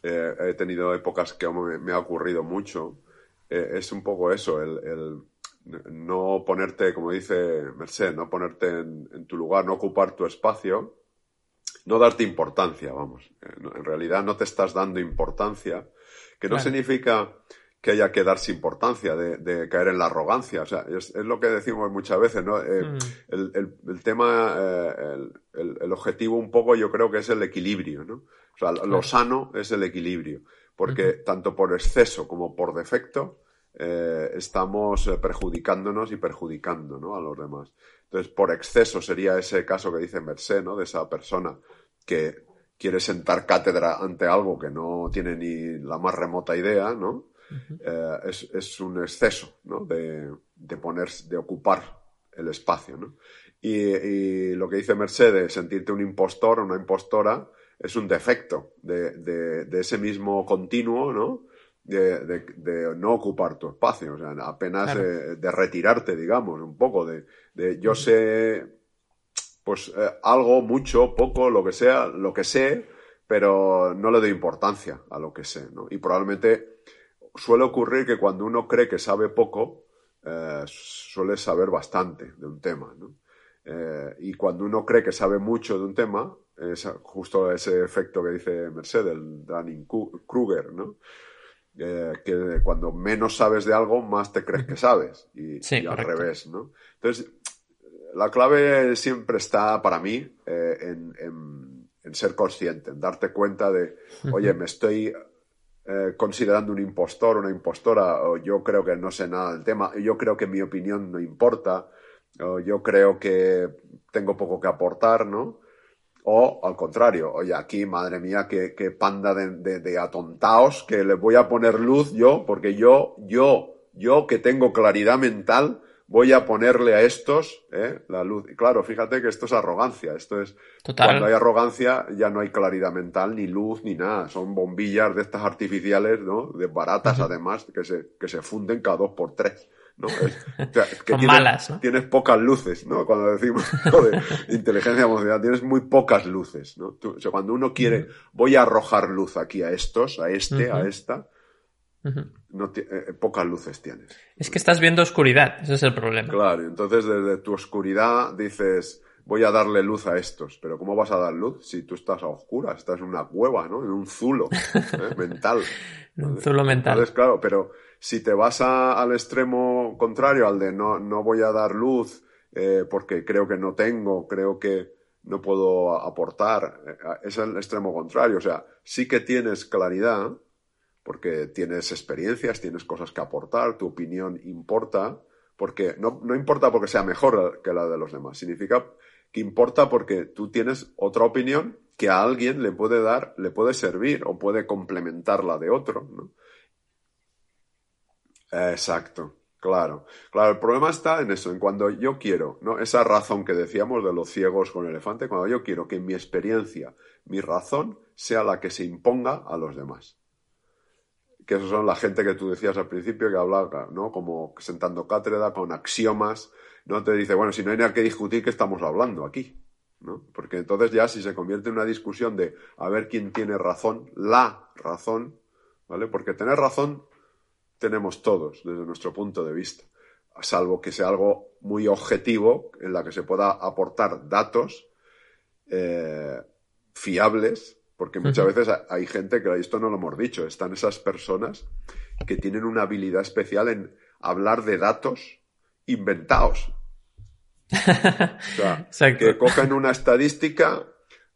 eh, he tenido épocas que me, me ha ocurrido mucho, eh, es un poco eso, el no ponerte, como dice Merced, no ponerte en, tu lugar, no ocupar tu espacio, no darte importancia, vamos. Eh, en realidad no te estás dando importancia, que no significa que haya que darse importancia, de, caer en la arrogancia. O sea, es, lo que decimos muchas veces, ¿no? Eh, mm. el, tema, eh, el, objetivo un poco yo creo que es el equilibrio, ¿no? O sea, lo sano es el equilibrio, porque tanto por exceso como por defecto, eh, estamos eh, perjudicándonos y perjudicando ¿no? a los demás. Entonces, por exceso sería ese caso que dice Merced, ¿no? de esa persona que quiere sentar cátedra ante algo que no tiene ni la más remota idea, ¿no? Eh, es, un exceso ¿no? de, de, poner, de ocupar el espacio. ¿no? Y, lo que dice Mercedes, sentirte un impostor o una impostora, es un defecto de, de, de ese mismo continuo, ¿no? De, no ocupar tu espacio, o sea, apenas de, retirarte, digamos, un poco, de, yo sé, pues eh, algo, mucho, poco, lo que sea, lo que sé, pero no le doy importancia a lo que sé, ¿no? Y probablemente suele ocurrir que cuando uno cree que sabe poco, eh, suele saber bastante de un tema, ¿no? Eh, y cuando uno cree que sabe mucho de un tema, es justo ese efecto que dice Mercedes, el Dunning-Kruger, ¿no? Eh, que cuando menos sabes de algo, más te crees que sabes. Y, al revés, ¿no? Entonces, la clave siempre está para mí eh, en, ser consciente, en darte cuenta de, oye, me estoy eh, considerando un impostor una impostora, o yo creo que no sé nada del tema, yo creo que mi opinión no importa, o yo creo que tengo poco que aportar, ¿no? O al contrario, oye, aquí, madre mía, qué, qué panda de, de, de, atontaos que les voy a poner luz yo, porque yo, yo, yo que tengo claridad mental, voy a ponerle a estos ¿eh? la luz. Y claro, fíjate que esto es arrogancia. Esto es Total. cuando hay arrogancia ya no hay claridad mental, ni luz, ni nada. Son bombillas de estas artificiales, ¿no? De baratas, además, que se, que se funden cada dos por tres. ¿No? Es, o sea, que Son tienes, malas, ¿no? tienes pocas luces, ¿no? Cuando decimos de inteligencia emocional, tienes muy pocas luces, ¿no? Tú, o sea, cuando uno quiere, voy a arrojar luz aquí a estos, a este, a esta, no ti- eh, pocas luces tienes. Es que estás viendo oscuridad, ese es el problema. Claro, y entonces desde tu oscuridad dices, voy a darle luz a estos, pero ¿cómo vas a dar luz si tú estás a oscuras? Estás en una cueva, ¿no? En un zulo ¿eh? mental. Un zulo mental. Entonces, claro, pero si te vas a- al extremo contrario, al de no, no voy a dar luz eh, porque creo que no tengo, creo que no puedo aportar, eh, es el extremo contrario. O sea, sí que tienes claridad, porque tienes experiencias, tienes cosas que aportar, tu opinión importa, porque no, no importa porque sea mejor que la de los demás, significa que importa porque tú tienes otra opinión que a alguien le puede dar, le puede servir o puede complementar la de otro, ¿no? Exacto, claro. Claro, el problema está en eso, en cuando yo quiero, ¿no? Esa razón que decíamos de los ciegos con elefante, cuando yo quiero que mi experiencia, mi razón, sea la que se imponga a los demás. Que esos son la gente que tú decías al principio que hablaba, ¿no? Como sentando cátedra con axiomas, ¿no? Te dice, bueno, si no hay nada que discutir, ¿qué estamos hablando aquí? ¿no? Porque entonces ya si se convierte en una discusión de a ver quién tiene razón, la razón, ¿vale? Porque tener razón tenemos todos desde nuestro punto de vista, salvo que sea algo muy objetivo en la que se pueda aportar datos eh, fiables, porque muchas veces ha- hay gente que esto no lo hemos dicho, están esas personas que tienen una habilidad especial en hablar de datos inventados. O sea, Exacto. que cogen una estadística,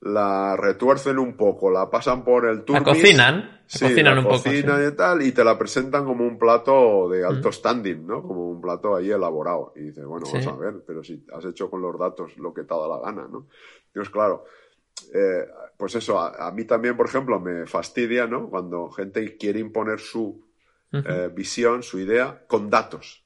la retuercen un poco, la pasan por el La turbis, cocinan, la sí, cocinan la un poco. cocinan sí. y tal, y te la presentan como un plato de alto Mm. standing, ¿no? Como un plato ahí elaborado. Y dices, bueno, Sí. vamos a ver, pero si has hecho con los datos lo que te ha dado la gana, ¿no? Entonces, claro, eh, pues eso, a, a mí también, por ejemplo, me fastidia, ¿no? Cuando gente quiere imponer su eh, visión, su idea, con datos.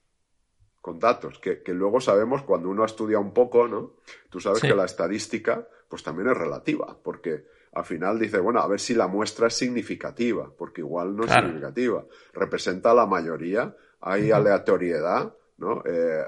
Con datos, que, que luego sabemos cuando uno estudia un poco, ¿no? Tú sabes Sí. que la estadística, pues también es relativa, porque al final dice, bueno, a ver si la muestra es significativa, porque igual no es significativa. Representa a la mayoría, hay aleatoriedad, ¿no? Eh,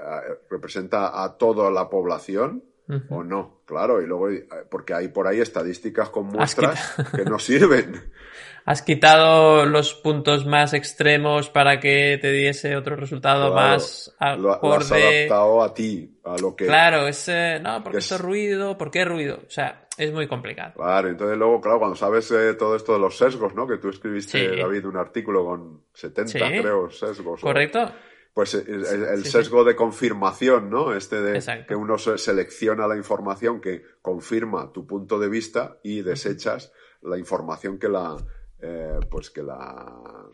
representa a toda la población O no, claro, y luego, eh, porque hay por ahí estadísticas con muestras que no sirven. Has quitado los puntos más extremos para que te diese otro resultado Claro, más Lo, lo has acorde. adaptado a ti, a lo que... Claro, es eh, no, porque que esto es- es ruido, ¿por qué ruido? O sea, es muy complicado. Claro, entonces luego, claro, cuando sabes eh, todo esto de los sesgos, ¿no? Que tú escribiste, Sí. David, un artículo con 70, Sí. creo, sesgos. o- ¿Correcto? Pues el, el Sí, sesgo de confirmación, ¿no? Este de Exacto. que uno se- selecciona la información que confirma tu punto de vista y desechas la información que la, eh, pues que la,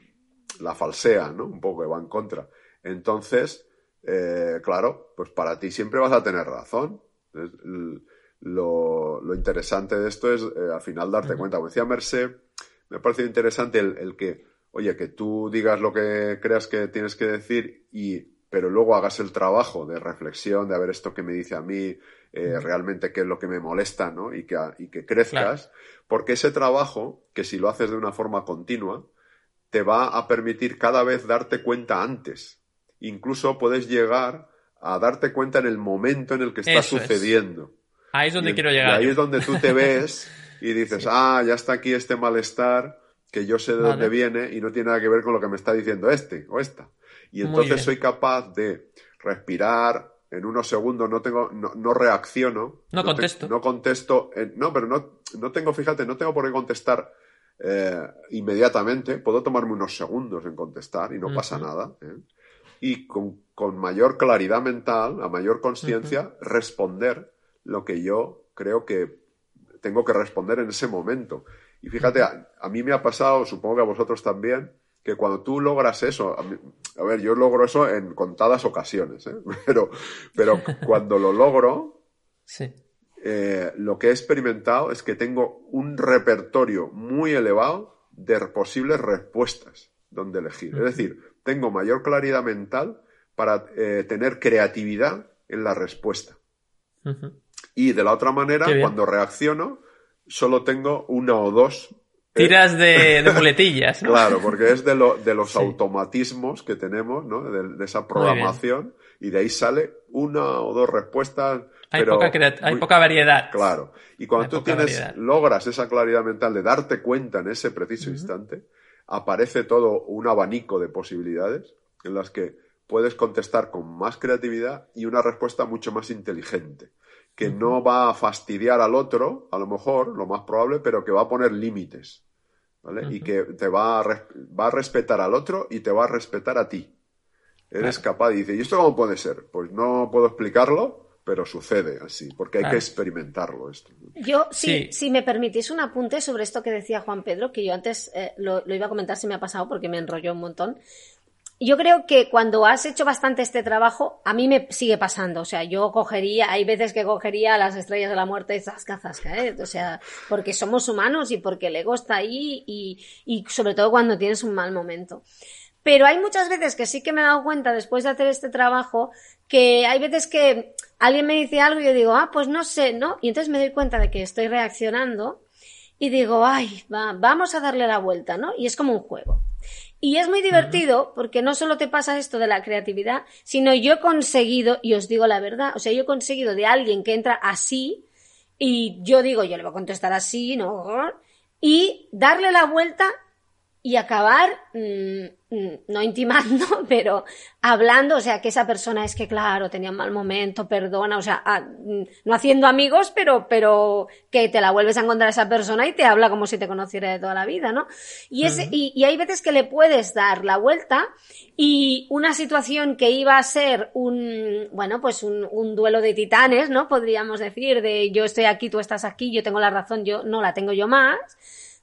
la falsea, ¿no? Un poco que va en contra. Entonces, eh, claro, pues para ti siempre vas a tener razón. Lo, lo interesante de esto es eh, al final darte cuenta. Como decía Mercé, me ha parecido interesante el, el que, oye, que tú digas lo que creas que tienes que decir y pero luego hagas el trabajo de reflexión, de a ver esto que me dice a mí, eh, realmente qué es lo que me molesta, ¿no? Y que, y que crezcas, porque ese trabajo, que si lo haces de una forma continua, te va a permitir cada vez darte cuenta antes. Incluso puedes llegar a darte cuenta en el momento en el que está Eso es. sucediendo. Ahí es donde Y- quiero y llegar. ahí yo. es donde tú te ves y dices, Sí. ah, ya está aquí este malestar que yo sé de Vale. dónde viene y no tiene nada que ver con lo que me está diciendo este o esta. Y entonces soy capaz de respirar en unos segundos, no tengo, no, no reacciono. No te- contesto. no contesto, eh, no, pero no, no tengo, fíjate, no tengo por qué contestar eh, inmediatamente. Puedo tomarme unos segundos en contestar y no pasa nada. ¿eh? Y con, con mayor claridad mental, a mayor conciencia, responder lo que yo creo que tengo que responder en ese momento. Y fíjate, a, mí me ha pasado, supongo que a vosotros también, que cuando tú logras eso, a, ver, yo logro eso en contadas ocasiones, ¿eh? pero, pero cuando lo logro, eh, lo que he experimentado es que tengo un repertorio muy elevado de posibles respuestas donde elegir. Es decir, tengo mayor claridad mental para eh, tener creatividad en la respuesta. Y de la otra manera, cuando reacciono, solo tengo una o dos. Eh, Tiras de, muletillas, ¿no? claro, porque es de, de los automatismos que tenemos, ¿no? De, esa programación, y de ahí sale una o dos respuestas. Hay, poca, hay poca variedad. Claro. Y cuando tú tienes, logras esa claridad mental de darte cuenta en ese preciso instante, aparece todo un abanico de posibilidades en las que puedes contestar con más creatividad y una respuesta mucho más inteligente, que no va a fastidiar al otro, a lo mejor, lo más probable, pero que va a poner límites, ¿vale? Y que te va a, va a respetar al otro y te va a respetar a ti. Eres capaz, y dice, ¿y esto cómo puede ser? Pues no puedo explicarlo, pero sucede así, porque hay que experimentarlo esto. Yo, sí, si me permitís un apunte sobre esto que decía Juan Pedro, que yo antes eh, lo, iba a comentar si me ha pasado porque me enrolló un montón. Yo creo que cuando has hecho bastante este trabajo, a mí me sigue pasando. O sea, yo cogería, hay veces que cogería las estrellas de la muerte y zasca, zasca, ¿eh? O sea, porque somos humanos y porque el ego está ahí y, y sobre todo cuando tienes un mal momento. Pero hay muchas veces que sí que me he dado cuenta después de hacer este trabajo que hay veces que alguien me dice algo y yo digo, ah, pues no sé, ¿no? Y entonces me doy cuenta de que estoy reaccionando y digo, ay, vamos a darle la vuelta, ¿no? Y es como un juego. Y es muy divertido porque no solo te pasa esto de la creatividad, sino yo he conseguido, y os digo la verdad, o sea, yo he conseguido de alguien que entra así y yo digo, yo le voy a contestar así, ¿no? Y darle la vuelta y acabar, mm, mm, no intimando, pero hablando, o sea, que esa persona es que, claro, tenía un mal momento, perdona, o sea, ah, mm, no haciendo amigos, pero, pero que te la vuelves a encontrar a esa persona y te habla como si te conociera de toda la vida, ¿no? Y, ese, y, y hay veces que le puedes dar la vuelta y una situación que iba a ser un, bueno, pues un, un duelo de titanes, ¿no? Podríamos decir, de yo estoy aquí, tú estás aquí, yo tengo la razón, yo no la tengo yo más,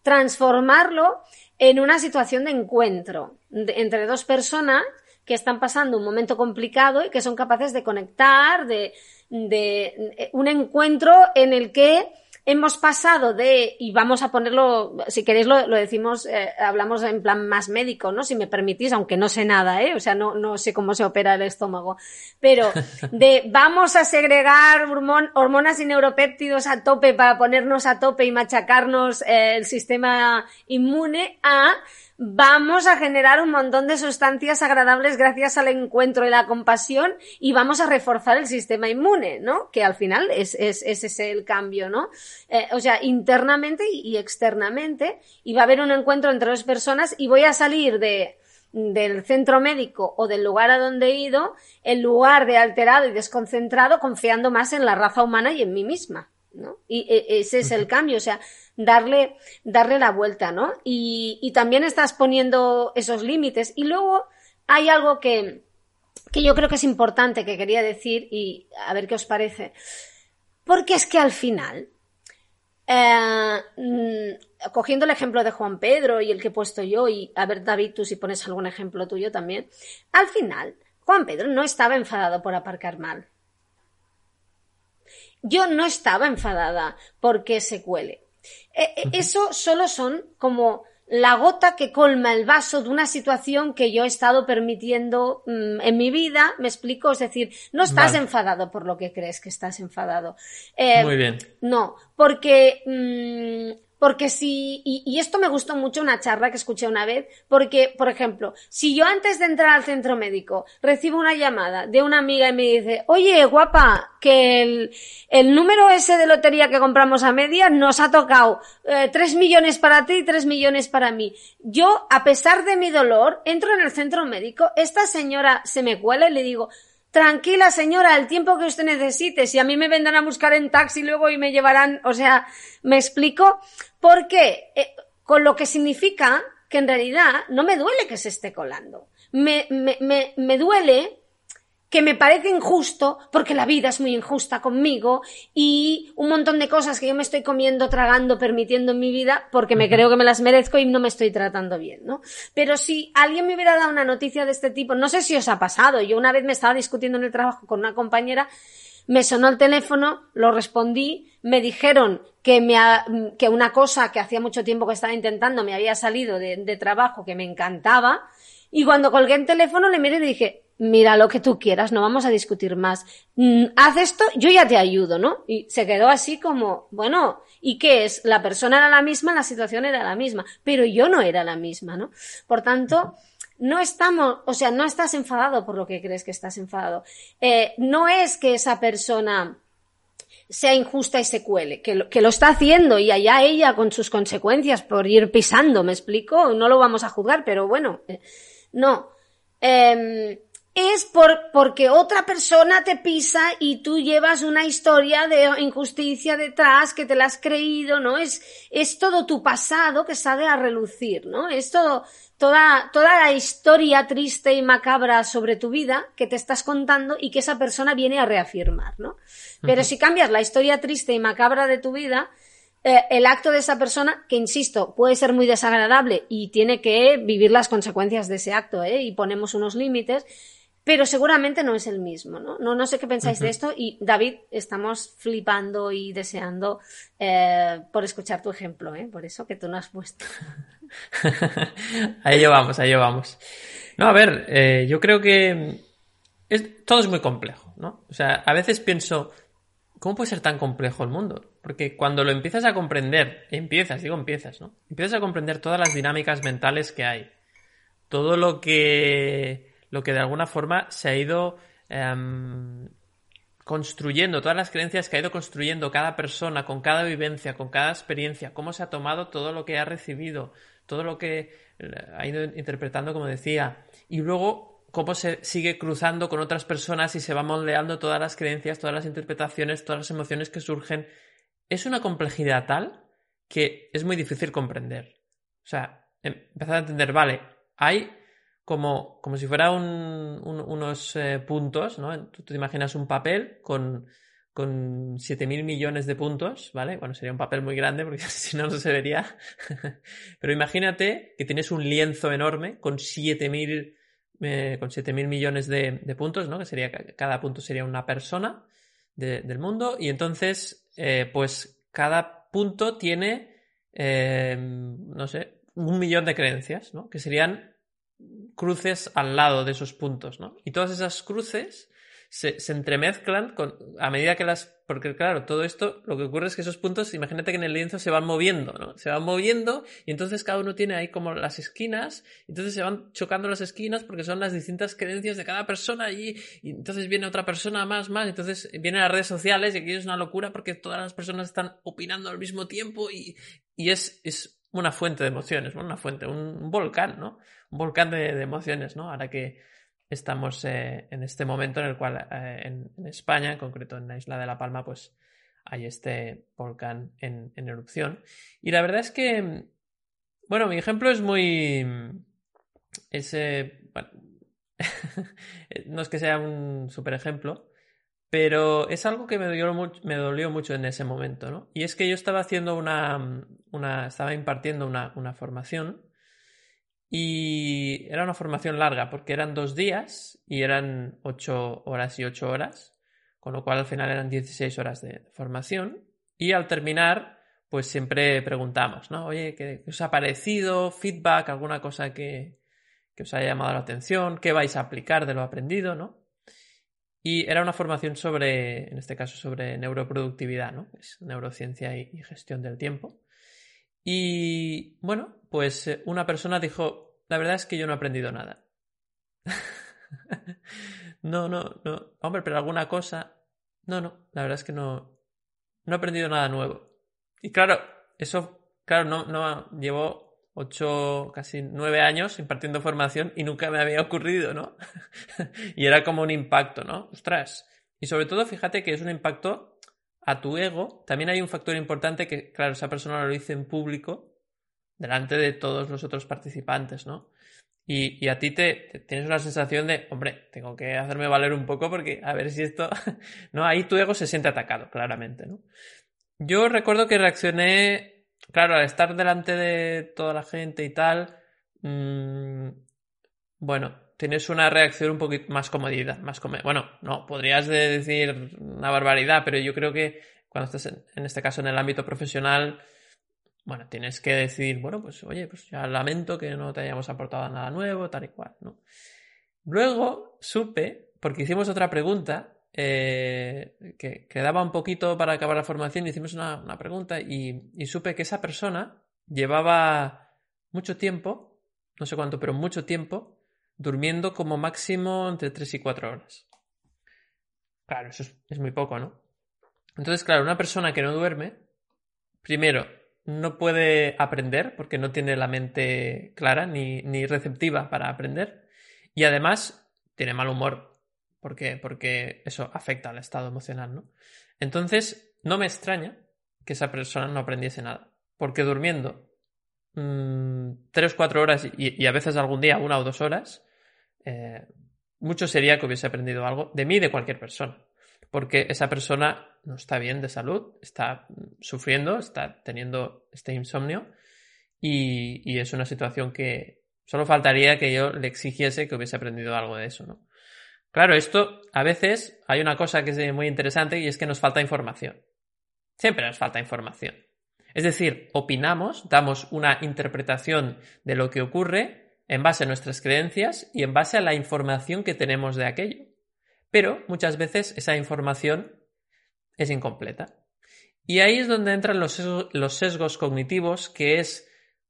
transformarlo en una situación de encuentro entre dos personas que están pasando un momento complicado y que son capaces de conectar, de, de un encuentro en el que hemos pasado de, y vamos a ponerlo, si queréis lo, decimos, eh, hablamos en plan más médico, ¿no? Si me permitís, aunque no sé nada, ¿eh? O sea, no, no sé cómo se opera el estómago, pero de vamos a segregar hormonas y neuropéptidos a tope para ponernos a tope y machacarnos eh, el sistema inmune a vamos a generar un montón de sustancias agradables gracias al encuentro y la compasión y vamos a reforzar el sistema inmune, ¿no? Que al final es, es, es ese el cambio, ¿no? Eh, o sea, internamente y, externamente y va a haber un encuentro entre dos personas y voy a salir de, del centro médico o del lugar a donde he ido en lugar de alterado y desconcentrado confiando más en la raza humana y en mí misma, ¿no? Y e, ese es el cambio, o sea, darle, darle la vuelta, ¿no? Y, también estás poniendo esos límites. Y luego hay algo que, que yo creo que es importante que quería decir y a ver qué os parece. Porque es que al final, eh, mm, cogiendo el ejemplo de Juan Pedro y el que he puesto yo, y a ver, David, tú si pones algún ejemplo tuyo también, al final, Juan Pedro no estaba enfadado por aparcar mal. Yo no estaba enfadada porque se cuele. Eh, eh, eso solo son como la gota que colma el vaso de una situación que yo he estado permitiendo mm, en mi vida, me explico, es decir, no estás enfadado por lo que crees que estás enfadado. Eh, Muy bien. No, porque mm, porque si, y, esto me gustó mucho una charla que escuché una vez, porque, por ejemplo, si yo antes de entrar al centro médico recibo una llamada de una amiga y me dice, oye, guapa, que el, el número ese de lotería que compramos a media nos ha tocado eh, tres millones para ti y tres millones para mí. Yo, a pesar de mi dolor, entro en el centro médico, esta señora se me cuela y le digo, Tranquila, señora, el tiempo que usted necesite. Si a mí me vendrán a buscar en taxi luego y me llevarán, o sea, ¿me explico? Porque, eh, con lo que significa que en realidad no me duele que se esté colando. Me, me, me, me duele que me parece injusto porque la vida es muy injusta conmigo y un montón de cosas que yo me estoy comiendo, tragando, permitiendo en mi vida porque me creo que me las merezco y no me estoy tratando bien, ¿no? Pero si alguien me hubiera dado una noticia de este tipo, no sé si os ha pasado, yo una vez me estaba discutiendo en el trabajo con una compañera me sonó el teléfono, lo respondí, me dijeron que, me que una cosa que hacía mucho tiempo que estaba intentando me había salido de, de trabajo que me encantaba, y cuando colgué el teléfono le miré y le dije, mira lo que tú quieras, no vamos a discutir más. Mm, haz esto, yo ya te ayudo, ¿no? Y se quedó así como, bueno, ¿y qué es? La persona era la misma, la situación era la misma, pero yo no era la misma, ¿no? Por tanto, no estamos, o sea, no estás enfadado por lo que crees que estás enfadado. Eh, no es que esa persona sea injusta y se cuele, que lo, está haciendo y allá ella con sus consecuencias por ir pisando, ¿me explico? No lo vamos a juzgar, pero bueno, eh, no. Eh, es por, porque otra persona te pisa y tú llevas una historia de injusticia detrás que te la has creído, ¿no? Es, es todo tu pasado que sale a relucir, ¿no? Es todo, toda, toda la historia triste y macabra sobre tu vida que te estás contando y que esa persona viene a reafirmar, ¿no? Pero si cambias la historia triste y macabra de tu vida, eh, el acto de esa persona, que insisto, puede ser muy desagradable y tiene que vivir las consecuencias de ese acto, ¿eh? Y ponemos unos límites, pero seguramente no es el mismo, ¿no? No, no sé qué pensáis de esto y David, estamos flipando y deseando eh, por escuchar tu ejemplo, ¿eh? Por eso que tú no has puesto. ahí vamos, ahí vamos. No, a ver, eh, yo creo que es, todo es muy complejo, ¿no? O sea, a veces pienso, ¿cómo puede ser tan complejo el mundo? Porque cuando lo empiezas a comprender, empiezas, digo empiezas, ¿no? Empiezas a comprender todas las dinámicas mentales que hay, todo lo que lo que de alguna forma se ha ido em, construyendo, todas las creencias que ha ido construyendo cada persona, con cada vivencia, con cada experiencia, cómo se ha tomado todo lo que ha recibido, todo lo que eh, ha ido interpretando, como decía, y luego cómo se sigue cruzando con otras personas y se va moldeando todas las creencias, todas las interpretaciones, todas las emociones que surgen. Es una complejidad tal que es muy difícil comprender. O sea, em, empezar a entender, vale, hay como, como si fuera unos eh, puntos, ¿no? Tú te imaginas un papel con, con 7.000 millones de puntos, ¿vale? Bueno, sería un papel muy grande porque si no, no se vería. Pero imagínate que tienes un lienzo enorme con 7.000 eh, con 7.000 millones de, puntos, ¿no? Que sería, cada punto sería una persona del mundo y entonces, eh, pues cada punto tiene, no sé, un millón de creencias, ¿no? Que serían cruces al lado de esos puntos, ¿no? Y todas esas cruces se, entremezclan a medida que las... Porque claro, todo esto, lo que ocurre es que esos puntos, imagínate que en el lienzo se van moviendo, ¿no? Se van moviendo y entonces cada uno tiene ahí como las esquinas, entonces se van chocando las esquinas porque son las distintas creencias de cada persona y, y entonces viene otra persona más, más, entonces vienen las redes sociales y aquí es una locura porque todas las personas están opinando al mismo tiempo y, y es, es una fuente de emociones, una fuente, un volcán, ¿no? Volcán de, emociones, ¿no? Ahora que estamos eh, en este momento en el cual eh, en, España, en concreto en la isla de La Palma, pues hay este volcán en, erupción. Y la verdad es que, bueno, mi ejemplo es muy... ese bueno, no es que sea un super ejemplo, pero es algo que me dolió, mucho, me dolió mucho en ese momento, ¿no? Y es que yo estaba haciendo una, una estaba impartiendo una, una formación y era una formación larga porque eran dos días y eran ocho horas y ocho horas, con lo cual al final eran 16 horas de formación. Y al terminar, pues siempre preguntamos, ¿no? Oye, ¿qué, os ha parecido? ¿Feedback? ¿Alguna cosa que, que os haya llamado la atención? ¿Qué vais a aplicar de lo aprendido, no? Y era una formación sobre, en este caso, sobre neuroproductividad, ¿no? Es neurociencia y gestión del tiempo. Y bueno, pues eh, una persona dijo, la verdad es que yo no he aprendido nada. no, no, no. Hombre, pero alguna cosa. No, no, la verdad es que no, no he aprendido nada nuevo. Y claro, eso, claro, no, no llevo ocho, casi nueve años impartiendo formación y nunca me había ocurrido, ¿no? y era como un impacto, ¿no? Ostras. Y sobre todo, fíjate que es un impacto a tu ego, también hay un factor importante que, claro, esa persona lo dice en público, delante de todos los otros participantes, ¿no? Y, a ti te, tienes una sensación de, hombre, tengo que hacerme valer un poco porque a ver si esto. no, ahí tu ego se siente atacado, claramente, ¿no? Yo recuerdo que reaccioné, claro, al estar delante de toda la gente y tal. Mmm, bueno, tienes una reacción un poquito más comodidad, más bueno, no, podrías decir una barbaridad, pero yo creo que cuando estás en, este caso en el ámbito profesional, bueno, tienes que decir, bueno, pues oye, pues ya lamento que no te hayamos aportado nada nuevo, tal y cual, ¿no? Luego supe, porque hicimos otra pregunta, eh, que quedaba un poquito para acabar la formación, hicimos una, pregunta y supe que esa persona llevaba mucho tiempo, no sé cuánto, pero mucho tiempo, durmiendo como máximo entre 3 y 4 horas. Claro, eso es, muy poco, ¿no? Entonces, claro, una persona que no duerme, primero, no puede aprender porque no tiene la mente clara ni, ni receptiva para aprender. Y además, tiene mal humor. ¿Por qué? Porque eso afecta al estado emocional, ¿no? Entonces, no me extraña que esa persona no aprendiese nada. Porque durmiendo mmm, 3 o 4 horas y, y, a veces algún día una o dos horas, eh, mucho sería que hubiese aprendido algo de mí y de cualquier persona. Porque esa persona no está bien de salud, está sufriendo, está teniendo este insomnio y, es una situación que solo faltaría que yo le exigiese que hubiese aprendido algo de eso, ¿no? Claro, esto a veces hay una cosa que es muy interesante y es que nos falta información. Siempre nos falta información. Es decir, opinamos, damos una interpretación de lo que ocurre en base a nuestras creencias y en base a la información que tenemos de aquello. Pero muchas veces esa información es incompleta. Y ahí es donde entran los sesgos, cognitivos, que es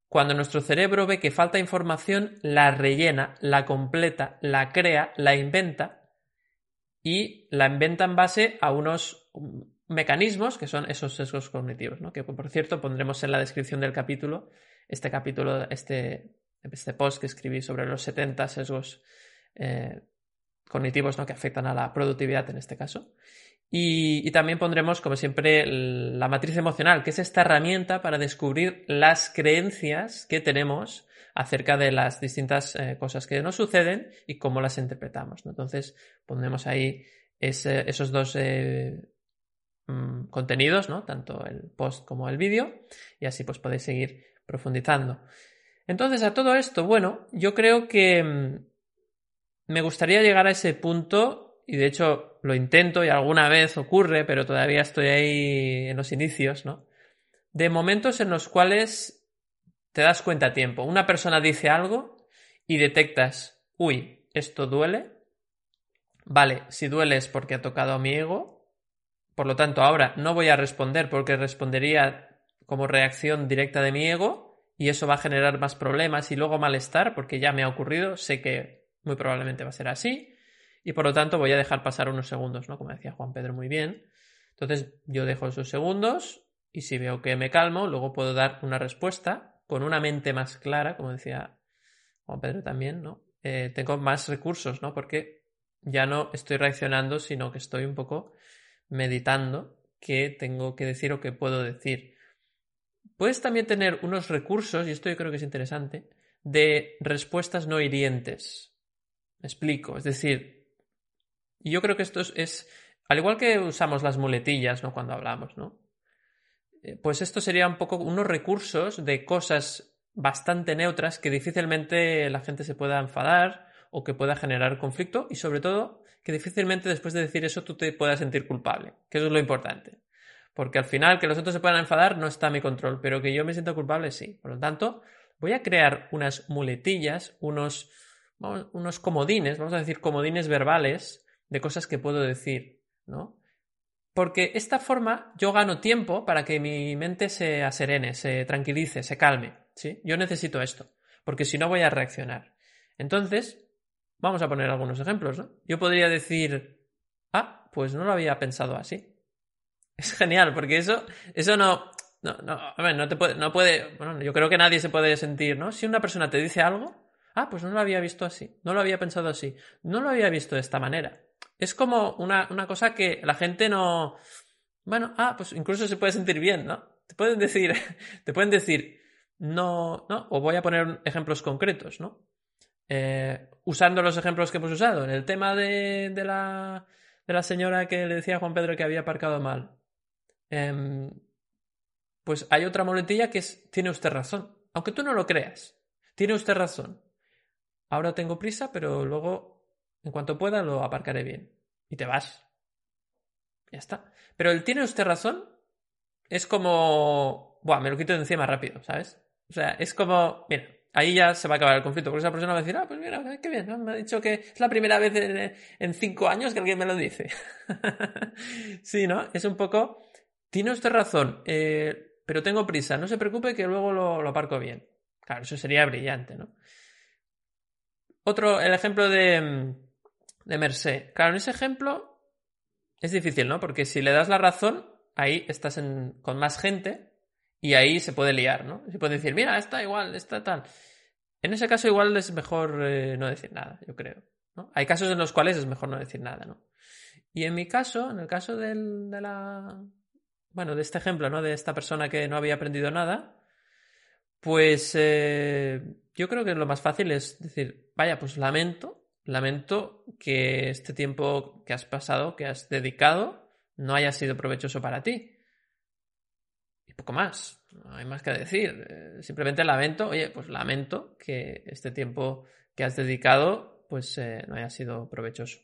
cuando nuestro cerebro ve que falta información, la rellena, la completa, la crea, la inventa y la inventa en base a unos mecanismos que son esos sesgos cognitivos, ¿no? que por cierto pondremos en la descripción del capítulo, este capítulo, este este post que escribí sobre los 70 sesgos eh, cognitivos ¿no? que afectan a la productividad en este caso. Y, también pondremos, como siempre, la matriz emocional, que es esta herramienta para descubrir las creencias que tenemos acerca de las distintas eh, cosas que nos suceden y cómo las interpretamos. Entonces, pondremos ahí esos dos eh, mm, contenidos, ¿no? tanto el post como el vídeo, y así pues podéis seguir profundizando. Entonces, a todo esto, bueno, yo creo que mm, me gustaría llegar a ese punto, y de hecho lo intento y alguna vez ocurre, pero todavía estoy ahí en los inicios, ¿no? De momentos en los cuales te das cuenta a tiempo. Una persona dice algo y detectas, uy, esto duele. Vale, si duele es porque ha tocado a mi ego. Por lo tanto, ahora no voy a responder porque respondería como reacción directa de mi ego y eso va a generar más problemas y luego malestar porque ya me ha ocurrido, sé que muy probablemente va a ser así y por lo tanto voy a dejar pasar unos segundos, ¿no? Como decía Juan Pedro muy bien. Entonces yo dejo esos segundos y si veo que me calmo, luego puedo dar una respuesta con una mente más clara, como decía Juan Pedro también, ¿no? Eh, tengo más recursos, ¿no? Porque ya no estoy reaccionando, sino que estoy un poco meditando qué tengo que decir o qué puedo decir. Puedes también tener unos recursos, y esto yo creo que es interesante, de respuestas no hirientes. Me explico. Es decir, yo creo que esto es, al igual que usamos las muletillas, ¿no? Cuando hablamos, ¿no? Eh, pues esto sería un poco unos recursos de cosas bastante neutras que difícilmente la gente se pueda enfadar o que pueda generar conflicto y sobre todo que difícilmente después de decir eso tú te puedas sentir culpable, que eso es lo importante. Porque al final que los otros se puedan enfadar no está a mi control, pero que yo me siento culpable sí. Por lo tanto, voy a crear unas muletillas, unos, unos comodines, vamos a decir comodines verbales de cosas que puedo decir, ¿no? Porque esta forma yo gano tiempo para que mi mente se aserene, se tranquilice, se calme, ¿sí? Yo necesito esto, porque si no voy a reaccionar. Entonces, vamos a poner algunos ejemplos, ¿no? Yo podría decir, ah, pues no lo había pensado así. Es genial, porque eso, eso no, no, no, a ver, no te puede, no puede, bueno, yo creo que nadie se puede sentir, ¿no? Si una persona te dice algo, ah, pues no lo había visto así, no lo había pensado así, no lo había visto de esta manera. Es como una, una cosa que la gente no, bueno, ah, pues incluso se puede sentir bien, ¿no? Te pueden decir, te pueden decir, no, no, o voy a poner ejemplos concretos, ¿no? eh, usando los ejemplos que hemos usado, en el tema de, de, la, de la señora que le decía a Juan Pedro que había aparcado mal, em, pues hay otra muletilla que es, tiene usted razón, aunque tú no lo creas, tiene usted razón. Ahora tengo prisa, pero luego, en cuanto pueda, lo aparcaré bien. Y te vas. Ya está. Pero el tiene usted razón es como... Buah, me lo quito de encima rápido, ¿sabes? O sea, es como... Mira, ahí ya se va a acabar el conflicto, porque esa persona va a decir, ah, pues mira, qué bien, me ha dicho que es la primera vez en, cinco años que alguien me lo dice. sí, ¿no? Es un poco... Tiene usted razón, eh, pero tengo prisa, no se preocupe que luego lo, lo aparco bien. Claro, eso sería brillante, ¿no? Otro, el ejemplo de, de Merced. Claro, en ese ejemplo es difícil, ¿no? Porque si le das la razón, ahí estás con más gente y ahí se puede liar, ¿no? Se puede decir, mira, está igual, está tal. En ese caso igual es mejor eh, no decir nada, yo creo. Hay casos en los cuales es mejor no decir nada, ¿no? Y en mi caso, en el caso de la... Bueno, de este ejemplo, ¿no? De esta persona que no había aprendido nada, pues eh, yo creo que lo más fácil es decir, vaya, pues lamento, lamento que este tiempo que has pasado, que has dedicado, no haya sido provechoso para ti. Y poco más, no hay más que decir. Eh, simplemente lamento, oye, pues lamento que este tiempo que has dedicado, pues eh, no haya sido provechoso.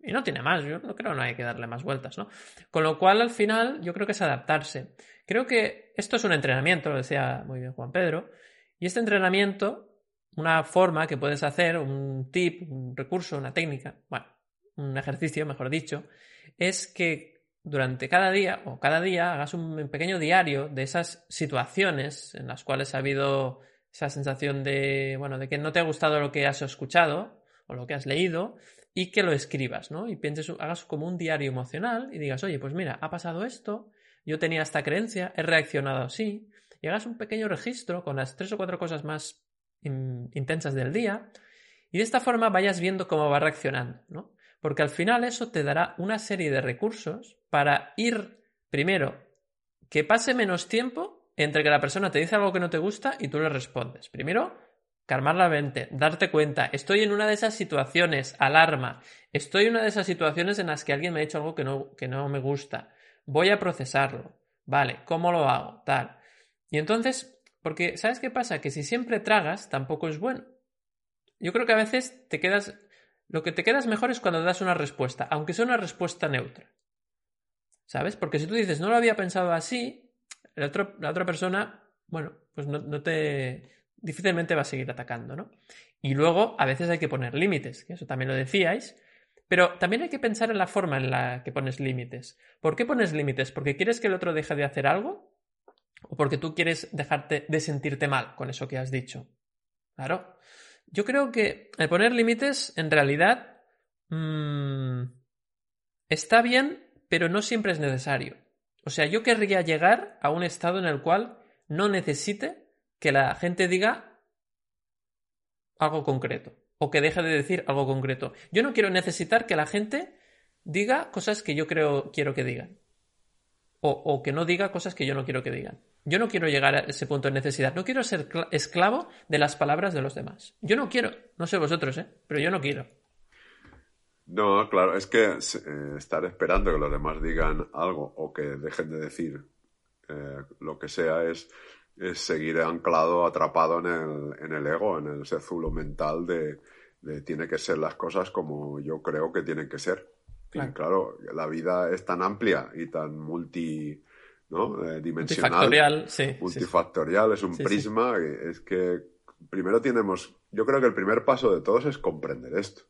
Y no tiene más, yo no creo que no hay que darle más vueltas, ¿no? Con lo cual, al final, yo creo que es adaptarse. Creo que esto es un entrenamiento, lo decía muy bien Juan Pedro, y este entrenamiento, una forma que puedes hacer, un tip, un recurso, una técnica, bueno, un ejercicio, mejor dicho, es que durante cada día o cada día hagas un pequeño diario de esas situaciones en las cuales ha habido esa sensación de, bueno, de que no te ha gustado lo que has escuchado o lo que has leído y que lo escribas, ¿no? Y pienses, hagas como un diario emocional y digas, oye, pues mira, ha pasado esto, yo tenía esta creencia, he reaccionado así, y hagas un pequeño registro con las tres o cuatro cosas más intensas del día, y de esta forma vayas viendo cómo va reaccionando, ¿no? Porque al final eso te dará una serie de recursos para ir, primero, que pase menos tiempo entre que la persona te dice algo que no te gusta y tú le respondes. Primero, calmar la mente, darte cuenta, estoy en una de esas situaciones, alarma, estoy en una de esas situaciones en las que alguien me ha dicho algo que no, que no me gusta, voy a procesarlo. Vale, ¿cómo lo hago? Tal. Y entonces, porque ¿sabes qué pasa? Que si siempre tragas, tampoco es bueno. Yo creo que a veces te quedas... Lo que te quedas mejor es cuando das una respuesta, aunque sea una respuesta neutra. ¿Sabes? Porque si tú dices, no lo había pensado así, la, otra persona, bueno, pues no, no te... difícilmente va a seguir atacando, ¿no? Y luego, a veces hay que poner límites, que eso también lo decíais, pero también hay que pensar en la forma en la que pones límites. ¿Por qué pones límites? ¿Porque quieres que el otro deje de hacer algo? ¿O porque tú quieres dejarte de sentirte mal con eso que has dicho? Claro. Yo creo que el poner límites, en realidad, mmm, está bien, pero no siempre es necesario. O sea, yo querría llegar a un estado en el cual no necesite que la gente diga algo concreto o que deje de decir algo concreto. Yo no quiero necesitar que la gente diga cosas que yo creo quiero que digan. O, que no diga cosas que yo no quiero que digan. Yo no quiero llegar a ese punto de necesidad. No quiero ser esclavo de las palabras de los demás. Yo no quiero. No sé vosotros, ¿eh? Pero yo no quiero. No, claro, es que eh, estar esperando que los demás digan algo o que dejen de decir eh, lo que sea es seguir anclado, atrapado en el, en el ego, en el sezulo mental de, tiene que ser las cosas como yo creo que tienen que ser. Claro. Y claro, la vida es tan amplia y tan multi, ¿no? Eh, dimensional. Multifactorial, es un prisma. Es que primero tenemos, yo creo que el primer paso de todos es comprender esto.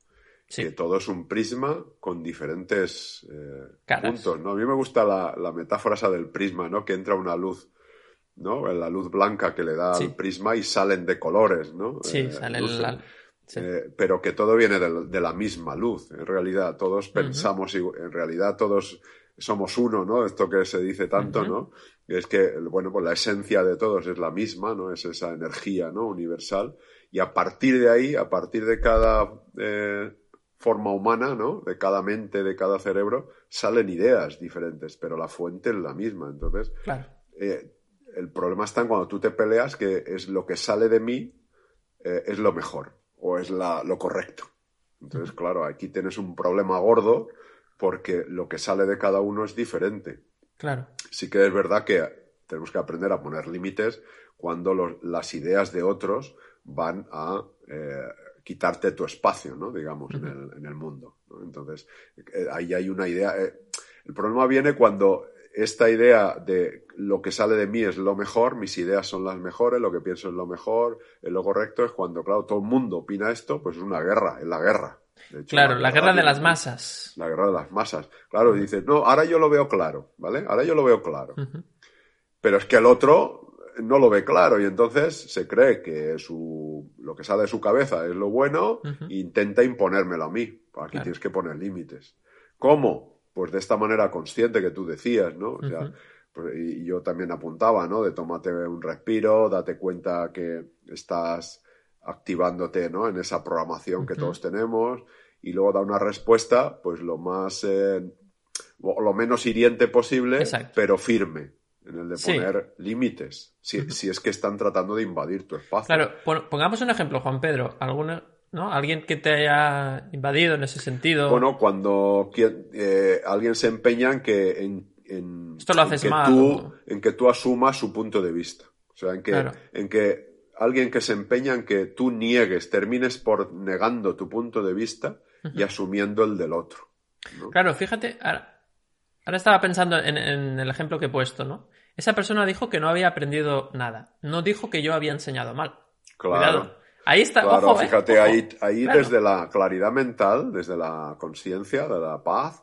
Que todo es un prisma con diferentes eh, puntos, ¿no? A mí me gusta la, la metáfora esa del prisma, ¿no? Que entra una luz ¿no? La luz blanca que le da al prisma y salen de colores, ¿no? Sí, eh, sale Eh, pero que todo viene de, la misma luz. En realidad, todos pensamos, y en realidad todos somos uno, ¿no? Esto que se dice tanto, ¿no? Es que, bueno, pues la esencia de todos es la misma, ¿no? Es esa energía, ¿no? Universal. Y a partir de ahí, a partir de cada eh, forma humana, ¿no? De cada mente, de cada cerebro, salen ideas diferentes, pero la fuente es la misma. Entonces, claro el problema está en cuando tú te peleas, que es lo que sale de mí, eh, es lo mejor. O es la, lo correcto. Entonces, claro, aquí tienes un problema gordo porque lo que sale de cada uno es diferente. Claro. Sí que es verdad que tenemos que aprender a poner límites cuando los- las ideas de otros van a eh, quitarte tu espacio, ¿no? Digamos, en, el, en el mundo. ¿no? Entonces, eh, ahí hay una idea. eh, el problema viene cuando esta idea de lo que sale de mí es lo mejor, mis ideas son las mejores, lo que pienso es lo mejor, es lo correcto, es cuando, claro, todo el mundo opina esto, pues es una guerra, es la guerra. Hecho, Claro, la guerra de las masas. La guerra de las masas. Claro, dices, no, ahora yo lo veo claro, ¿vale? Ahora yo lo veo claro. Pero es que el otro no lo ve claro y entonces se cree que su, lo que sale de su cabeza es lo bueno e intenta imponérmelo a mí. Aquí Claro. tienes que poner límites. ¿Cómo? Pues de esta manera consciente que tú decías, ¿no? O sea, y yo también apuntaba, ¿no? De tómate un respiro, date cuenta que estás activándote, ¿no? En esa programación que todos tenemos y luego da una respuesta, pues lo más, eh, o lo menos hiriente posible, Exacto. pero firme, en el de Sí. poner límites, si, si es que están tratando de invadir tu espacio. Claro, pon- pongamos un ejemplo, Juan Pedro. ¿Alguna, ¿no? Alguien que te haya invadido en ese sentido. Bueno, cuando eh, alguien se empeña en que, en, en- Esto lo en haces que mal, tú, o- en que tú asumas su punto de vista. O sea, en que, Claro. en que alguien que se empeña en que tú niegues, termines por negando tu punto de vista y asumiendo el del otro. ¿no? Claro, fíjate, ahora, ahora estaba pensando en, en el ejemplo que he puesto, ¿no? Esa persona dijo que no había aprendido nada. No dijo que yo había enseñado mal. Claro. Cuidado. Ahí está, Claro, ojo, ¿eh? fíjate, Ojo. ahí, ahí Claro. desde la claridad mental, desde la conciencia, de la paz,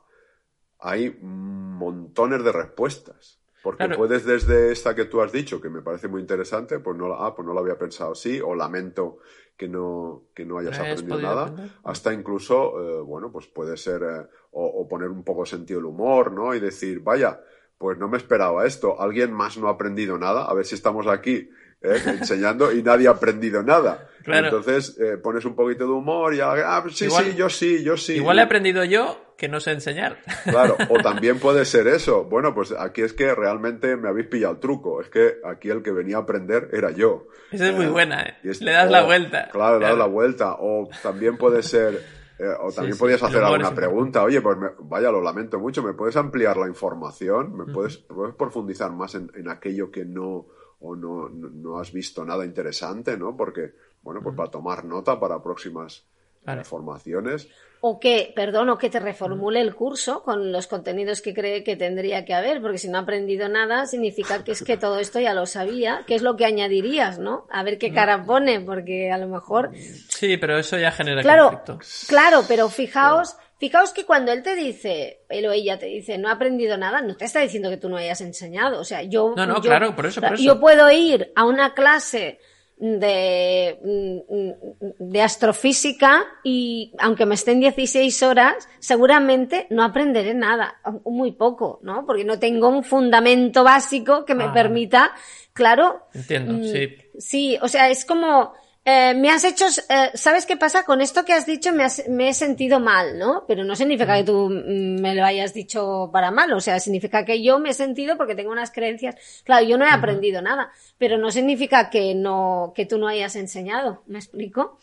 hay montones de respuestas. Porque Claro. puedes desde esta que tú has dicho, que me parece muy interesante, pues no, la- ah, pues no lo había pensado así, o lamento que no, que no hayas ¿No hayas aprendido nada, aprender? hasta incluso, eh, bueno, pues puede ser, eh, o, o poner un poco sentido del humor, ¿no? Y decir, vaya, pues no me esperaba esto, alguien más no ha aprendido nada, a ver si estamos aquí eh, enseñando y nadie ha aprendido nada. Claro. Entonces eh, pones un poquito de humor y ah, sí, Igual- sí, yo sí, yo sí. Igual he aprendido yo que no sé enseñar. Claro, o también puede ser eso. Bueno, pues aquí es que realmente me habéis pillado el truco. Es que aquí el que venía a aprender era yo. Esa es muy Eh, buena, ¿eh? es- Le das o- la vuelta. Claro, le das Claro. la vuelta. O también puede ser. eh, o también sí, podías hacer alguna pregunta. Oye, pues me- vaya, lo lamento mucho. ¿Me puedes ampliar la información? ¿Me puedes, puedes profundizar más en, en aquello que no o no, no, no has visto nada interesante, ¿no? Porque, bueno, pues para tomar nota para próximas Vale. formaciones. O que, perdón, o que te reformule el curso con los contenidos que cree que tendría que haber, porque si no ha aprendido nada, significa que es que todo esto ya lo sabía, que es lo que añadirías, ¿no? A ver qué cara pone, porque a lo mejor. Sí, pero eso ya genera Claro, conflicto. claro, pero fijaos, fijaos que cuando él te dice, él o ella te dice, no ha aprendido nada, no te está diciendo que tú no hayas enseñado. O sea, yo. No, no, yo- claro, por eso, por eso. Yo puedo ir a una clase de, mm, de astrofísica y aunque me estén 16 horas, seguramente no aprenderé nada, muy poco, ¿no? Porque no tengo un fundamento básico que me Ah. permita, claro. Entiendo, mm, sí. Sí, o sea, es como, eh, me has hecho, eh, ¿sabes qué pasa? Con esto que has dicho me, has- me he sentido mal, ¿no? Pero no significa que tú mm, me lo hayas dicho para mal, o sea, significa que yo me he sentido porque tengo unas creencias. Claro, yo no he aprendido nada, pero no significa que no, que tú no hayas enseñado, ¿me explico?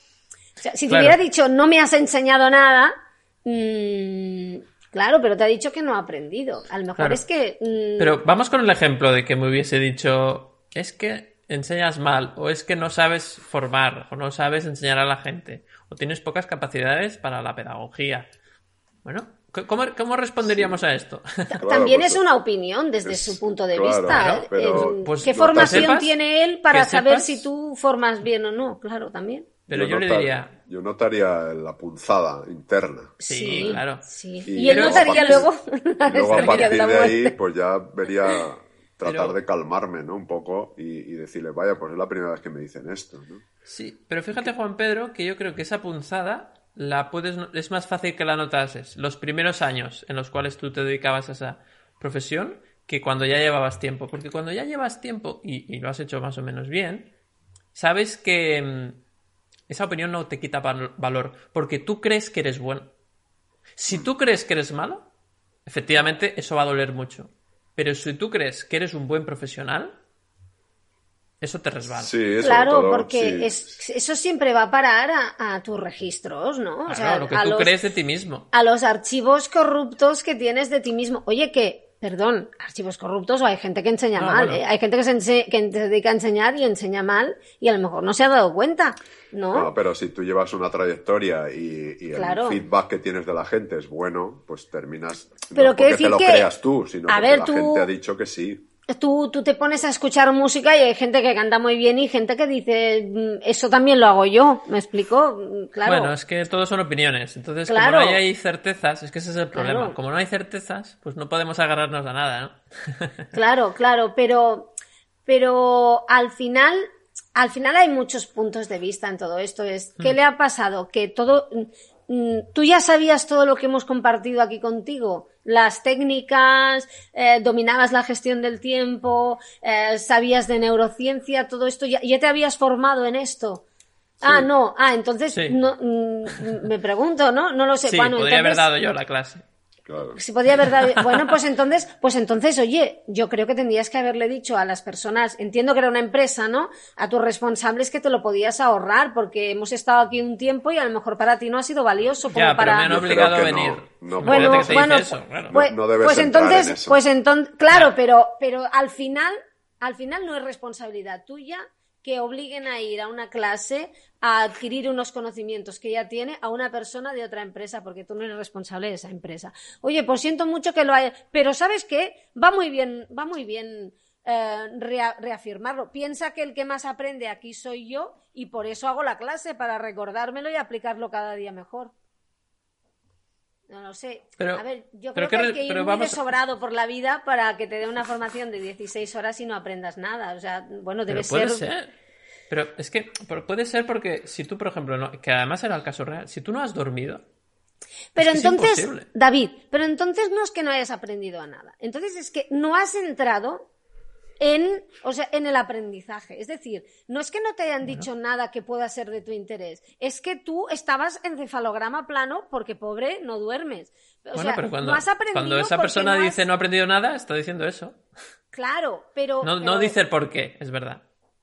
O sea, si te Claro. hubiera dicho no me has enseñado nada, mm, claro, pero te ha dicho que no ha aprendido. A lo mejor Claro. es que... mm, Pero vamos con el ejemplo de que me hubiese dicho, es que enseñas mal, o es que no sabes formar, o no sabes enseñar a la gente, o tienes pocas capacidades para la pedagogía. Bueno, ¿cómo, cómo responderíamos a esto? Claro, También pues, es una opinión desde es- su punto de claro, vista. pero- Eh, Pues ¿Qué que formación sepas- tiene él para saber sepas- si tú formas bien o no? Claro, también. Pero yo, le notar- diría, Yo notaría la punzada interna. Sí, claro. sí. Y Y, él luego notaría a luego luego a partir de ahí, pues ya vería tratar Pero- de calmarme, ¿no? Un poco y, y decirle, vaya, pues es la primera vez que me dicen esto, ¿no? sí, pero fíjate Juan Pedro que yo creo que esa punzada la puedes, es más fácil que la notases los primeros años en los cuales tú te dedicabas a esa profesión que cuando ya llevabas tiempo, porque cuando ya llevas tiempo y, y lo has hecho más o menos bien, sabes que mm, esa opinión no te quita val- valor, porque tú crees que eres bueno. Si tú crees que eres malo, efectivamente eso va a doler mucho. Pero si tú crees que eres un buen profesional, eso te resbala. Sí, Claro, todo, porque sí. es- eso siempre va a parar a, a tus registros, ¿no? O Claro, sea, lo que a tú los, crees de ti mismo. a los archivos corruptos que tienes de ti mismo. Oye, que, perdón, archivos corruptos o hay gente que enseña No, mal, bueno. ¿eh? hay gente que se, ense- que se dedica a enseñar y enseña mal y a lo mejor no se ha dado cuenta, ¿no? No, pero si tú llevas una trayectoria y, y Claro. el feedback que tienes de la gente es bueno, pues terminas. Pero no porque te decir lo que- creas tú, sino a porque ver, la tú- gente ha dicho que sí. Tú, tú te pones a escuchar música y hay gente que canta muy bien y gente que dice, "Mm, eso también lo hago yo, ¿me explico? Mm, Claro. Bueno, es que todo son opiniones. Entonces, Claro. como no hay certezas, es que ese es el problema. Claro. Como no hay certezas, pues no podemos agarrarnos a nada, ¿no? Claro, claro, pero, pero al final, al final hay muchos puntos de vista en todo esto. Es, Mm. ¿qué le ha pasado? Que todo, mm, tú ya sabías todo lo que hemos compartido aquí contigo. Las técnicas, eh, dominabas la gestión del tiempo, eh, sabías de neurociencia, todo esto, ya, ya te habías formado en esto. Ah, no, ah, entonces, Sí. no, mm, me pregunto, ¿no? No lo sé. Sí, Bueno, podría haber dado yo la clase. Claro. si podía haber dado... Bueno, pues entonces, pues entonces, oye, yo creo que tendrías que haberle dicho a las personas, entiendo que era una empresa, ¿no? A tus responsables que te lo podías ahorrar, porque hemos estado aquí un tiempo y a lo mejor para ti no ha sido valioso como Ya, pero para. me han obligado a venir. no, no bueno, que te bueno, dice eso, pues, No- no debes pues entonces, en eso. pues entonces, claro, pero, pero al final, al final no es responsabilidad tuya que obliguen a ir a una clase a adquirir unos conocimientos que ya tiene a una persona de otra empresa, porque tú no eres responsable de esa empresa. Oye, pues siento mucho que lo haya, pero ¿sabes qué? Va muy bien, va muy bien eh, rea- reafirmarlo. Piensa que el que más aprende aquí soy yo y por eso hago la clase, para recordármelo y aplicarlo cada día mejor. No lo sé. Pero- a ver, yo creo que qué hay que ir muy vamos- desobrado por la vida para que te dé una formación de 16 horas y no aprendas nada. O sea, bueno, debe ser... ser. Pero es que puede ser porque si tú, por ejemplo, no- que además era el caso real, si tú no has dormido, Pero Es que es entonces. David, pero entonces no es que no hayas aprendido a nada. Entonces es que no has entrado en, o sea, en el aprendizaje. Es decir, no es que no te hayan dicho nada que pueda ser de tu interés, es que tú estabas en cefalograma plano porque pobre no duermes. O bueno, sea, pero cuando, no has aprendido cuando esa persona no has- dice no ha aprendido nada, está diciendo eso. Claro, pero... No, no pero- dice el por qué, es verdad.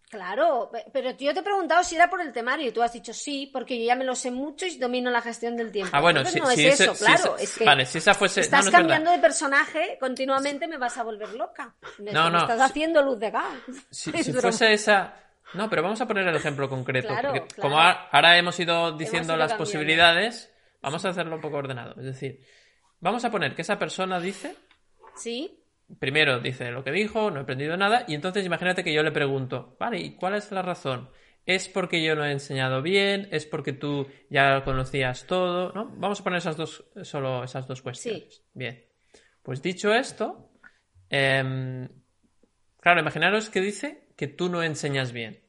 Claro, pe- pero yo te he preguntado si era por el temario y tú has dicho sí, porque yo ya me lo sé mucho y domino la gestión del tiempo. Ah, bueno, Entonces si, no si es eso, si claro. es que vale, si esa fuese. no, estás no cambiando de personaje continuamente, me vas a volver loca. Me, No, me no, estás haciendo luz de gas. Si, fuese esa. No, pero vamos a poner el ejemplo concreto. Claro, porque claro. como ahora hemos ido diciendo ido las cambiando. posibilidades, vamos a hacerlo un poco ordenado. Es decir, vamos a poner que esa persona dice. Sí, Primero dice lo que dijo, no he aprendido nada, y entonces imagínate que yo le pregunto, vale, ¿y cuál es la razón? ¿Es porque yo no he enseñado bien? ¿Es porque tú ya conocías todo? ¿No? Vamos a poner esas dos, solo esas dos cuestiones. Bien. Pues dicho esto, em, claro, imaginaros que dice que tú no enseñas bien.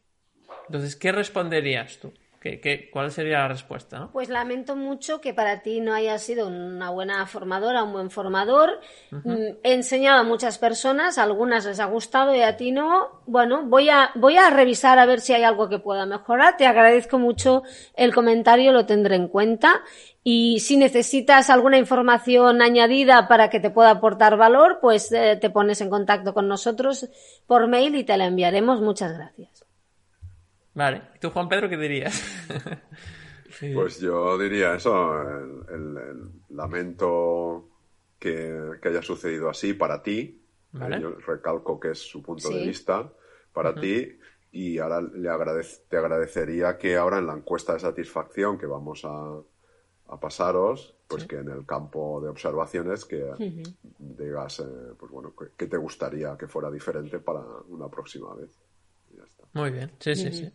Entonces, ¿qué responderías tú? ¿Qué, qué, cuál sería la respuesta? ¿no? pues lamento mucho que para ti no hayas sido una buena formadora, un buen formador. Mm, He enseñado a muchas personas, a algunas les ha gustado y a ti no. Bueno, voy a, voy a revisar a ver si hay algo que pueda mejorar. Te agradezco mucho el comentario, lo tendré en cuenta. Y si necesitas alguna información añadida para que te pueda aportar valor, pues eh, te pones en contacto con nosotros por mail y te la enviaremos. Muchas gracias. Vale. ¿Y tú, Juan Pedro, qué dirías? Sí. Pues yo diría eso, el, el- el lamento que, que haya sucedido así para ti. Vale. Eh, Yo recalco que es su punto Sí. de vista para ti y ahora le agradez- te agradecería que ahora en la encuesta de satisfacción que vamos a, a pasaros, pues que en el campo de observaciones que digas, eh, pues bueno, que, que te gustaría que fuera diferente para una próxima vez. Y ya está. Muy bien, sí, sí, sí.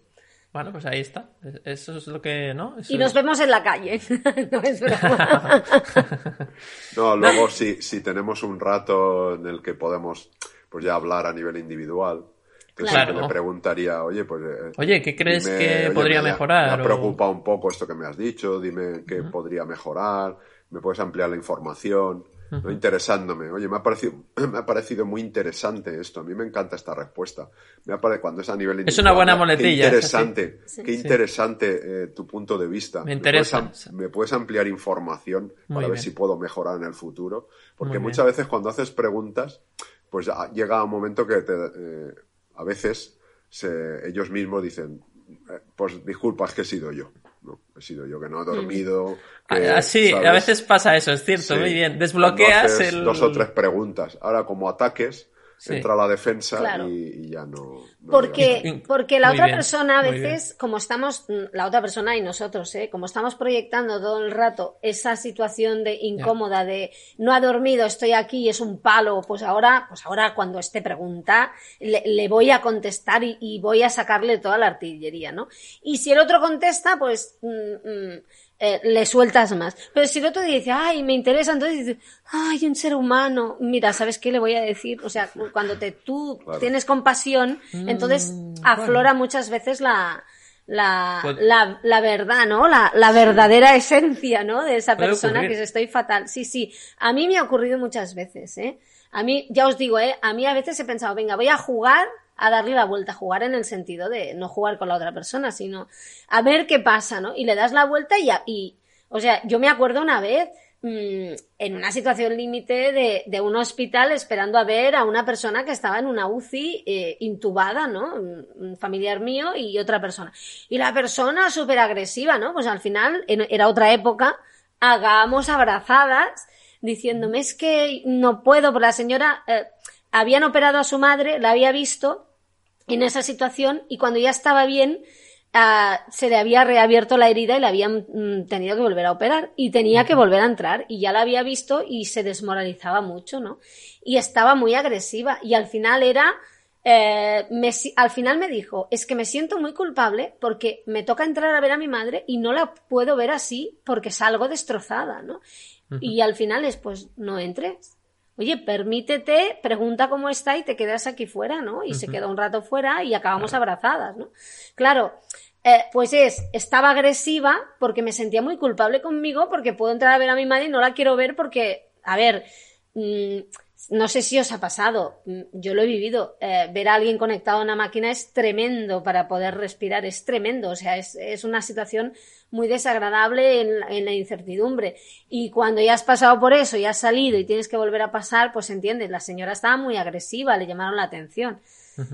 Bueno, pues ahí está. Es- Eso es lo que, ¿no? Eso Y nos es- vemos en la calle. no es broma. No, luego si, si tenemos un rato en el que podemos pues ya hablar a nivel individual, entonces Claro. le preguntaría, oye, pues... eh, Oye, ¿qué crees dime, que oye, podría me mejorar? Me ha preocupado un poco esto que me has dicho, dime qué podría mejorar, me puedes ampliar la información, ¿no? interesándome. Oye, me ha, parecido, me ha parecido muy interesante esto, a mí me encanta esta respuesta. Me ha pare- Cuando es a nivel Es una buena muletilla, Qué interesante, qué interesante eh, tu punto de vista. Me interesa. me puedes ampliar información Muy para ver bien. si puedo mejorar en el futuro. Porque Muy muchas bien. veces cuando haces preguntas, pues ya llega un momento que te, eh, a veces ellos mismos dicen, eh, pues disculpa, es que he sido yo. ¿No? He sido yo que no he dormido. Ah, sí, a veces pasa eso, es cierto, muy bien. Desbloqueas el... Dos o tres preguntas. Ahora, como ataques, entra la defensa y, ya no. porque, porque la otra persona, a veces, como estamos, la otra persona y nosotros, ¿eh? como estamos proyectando todo el rato esa situación de incómoda, de no ha dormido, estoy aquí, es un palo, pues ahora, pues ahora cuando esté pregunta, le, voy a contestar y, voy a sacarle toda la artillería, ¿no? Y si el otro contesta, pues. Mm, mm, eh, le sueltas más. Pero si el otro dice, ay, me interesa, entonces dices, ay, un ser humano, mira, ¿sabes qué le voy a decir? O sea, cuando te, tú tienes compasión, entonces mm, aflora muchas veces la, la, pues la, la, verdad, ¿no? La, la verdadera esencia, ¿no? De esa persona que es estoy fatal. Sí, sí. A mí me ha ocurrido muchas veces, ¿eh? A mí, ya os digo, ¿eh? A mí a veces he pensado, venga, voy a jugar a darle la vuelta, a jugar en el sentido de no jugar con la otra persona, sino a ver qué pasa, ¿no? Y le das la vuelta y, y o sea, yo me acuerdo una vez mmm, en una situación límite de, un hospital esperando a ver a una persona que estaba en una UCI eh, intubada, ¿no? Un familiar mío y otra persona. Y la persona súper agresiva, ¿no? Pues al final, era otra época, hagamos abrazadas diciéndome es que no puedo, por la señora... Eh, habían operado a su madre, la había visto en esa situación y cuando ya estaba bien, uh, se le había reabierto la herida y la habían mm, tenido que volver a operar y tenía que volver a entrar y ya la había visto y se desmoralizaba mucho, ¿no? Y estaba muy agresiva y al final era... Eh, me, al final me dijo, es que me siento muy culpable porque me toca entrar a ver a mi madre y no la puedo ver así porque salgo destrozada, ¿no? Y al final es, pues no entres, Oye, permítete, pregunta cómo está y te quedas aquí fuera, ¿no? Y se queda un rato fuera y acabamos abrazadas, ¿no? Claro, eh, pues es, estaba agresiva porque me sentía muy culpable conmigo porque puedo entrar a ver a mi madre y no la quiero ver porque, a ver, mmm, no sé si os ha pasado, mm, yo lo he vivido, eh, ver a alguien conectado a una máquina es tremendo para poder respirar, es tremendo, o sea, es, es una situación muy desagradable en, en, la incertidumbre. Y cuando ya has pasado por eso y has salido y tienes que volver a pasar, pues entiendes, la señora estaba muy agresiva, le llamaron la atención.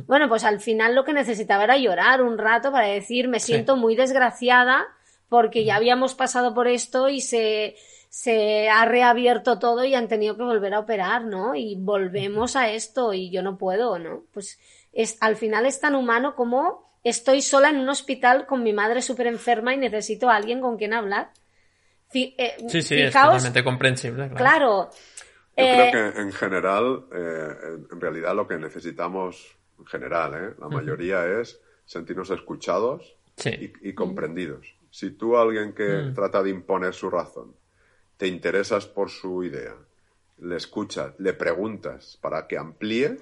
Bueno, pues al final lo que necesitaba era llorar un rato para decir, me siento muy desgraciada porque ya habíamos pasado por esto y se, se ha reabierto todo y han tenido que volver a operar, ¿no? Y volvemos a esto y yo no puedo, ¿no? Pues es, al final es tan humano como estoy sola en un hospital con mi madre súper enferma y necesito a alguien con quien hablar. Eh, sí, sí, es totalmente comprensible. Claro. Yo creo eh, que en general, eh, en realidad lo que necesitamos, en general, ¿eh? la mayoría es sentirnos escuchados y, comprendidos. Si tú, alguien que mm. trata de imponer su razón, te interesas por su idea, le escuchas, le preguntas para que amplíe,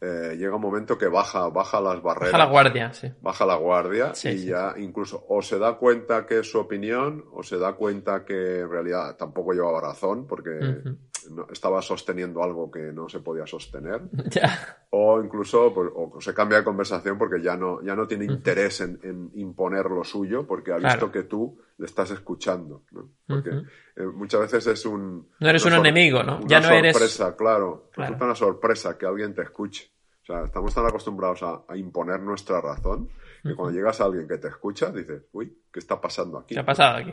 eh, llega un momento que baja, baja las barreras. Baja la guardia, sí. Baja la guardia y ya incluso o se da cuenta que es su opinión o se da cuenta que en realidad tampoco llevaba razón porque estaba sosteniendo algo que no se podía sostener. O incluso pues, o se cambia de conversación porque ya no, ya no tiene interés en, imponer lo suyo porque ha visto que tú le estás escuchando. ¿no? Porque eh, muchas veces es un... No eres un enemigo, ¿no? Ya no sorpresa, claro. Resulta una sorpresa que alguien te escuche. O sea, estamos tan acostumbrados a, imponer nuestra razón que cuando llegas a alguien que te escucha, dices, uy, ¿qué está pasando aquí? ¿Qué ha pasado aquí?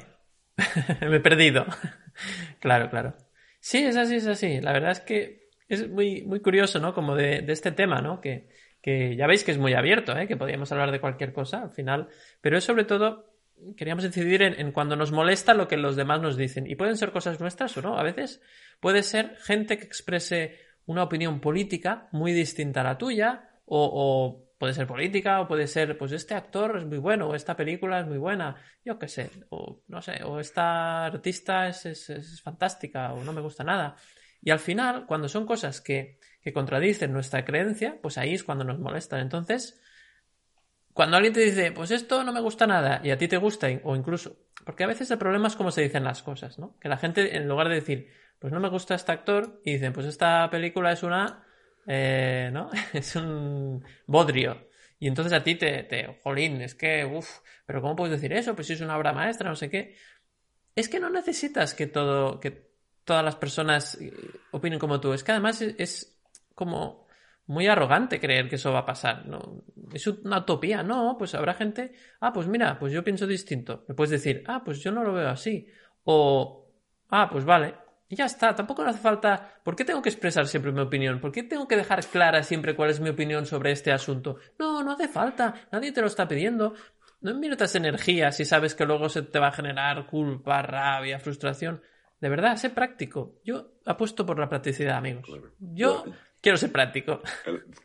Me he perdido. claro, claro. Sí, es así, es así. La verdad es que es muy, muy curioso, ¿no? Como de, este tema, ¿no? Que, que, ya veis que es muy abierto, ¿eh? Que podríamos hablar de cualquier cosa al final. Pero es sobre todo, queríamos incidir en, en, cuando nos molesta lo que los demás nos dicen. Y pueden ser cosas nuestras o no. A veces puede ser gente que exprese una opinión política muy distinta a la tuya o, o puede ser política o puede ser, pues este actor es muy bueno o esta película es muy buena, yo qué sé, o no sé, o esta artista es, es, fantástica o no me gusta nada. Y al final, cuando son cosas que, que contradicen nuestra creencia, pues ahí es cuando nos molestan. Entonces, cuando alguien te dice, pues esto no me gusta nada y a ti te gusta, o incluso, porque a veces el problema es cómo se dicen las cosas, ¿no? Que la gente, en lugar de decir, pues no me gusta este actor, y dicen, pues esta película es una eh, ¿no? es un bodrio. Y entonces a ti te, jolín, es que, uff, pero ¿cómo puedes decir eso? Pues si es una obra maestra, no sé qué. Es que no necesitas que todo, que todas las personas eh, opinen como tú. Es que además es, como muy arrogante creer que eso va a pasar. Es una utopía. No, pues habrá gente. Ah, pues mira, pues yo pienso distinto. Me puedes decir, ah, pues yo no lo veo así. O, ah, pues vale. Y ya está, tampoco hace falta. ¿Por qué tengo que expresar siempre mi opinión? ¿Por qué tengo que dejar clara siempre cuál es mi opinión sobre este asunto? No, no hace falta. Nadie te lo está pidiendo. No inviertas energía si sabes que luego se te va a generar culpa, rabia, frustración. De verdad, sé práctico. Yo apuesto por la practicidad, amigos. Yo quiero ser práctico.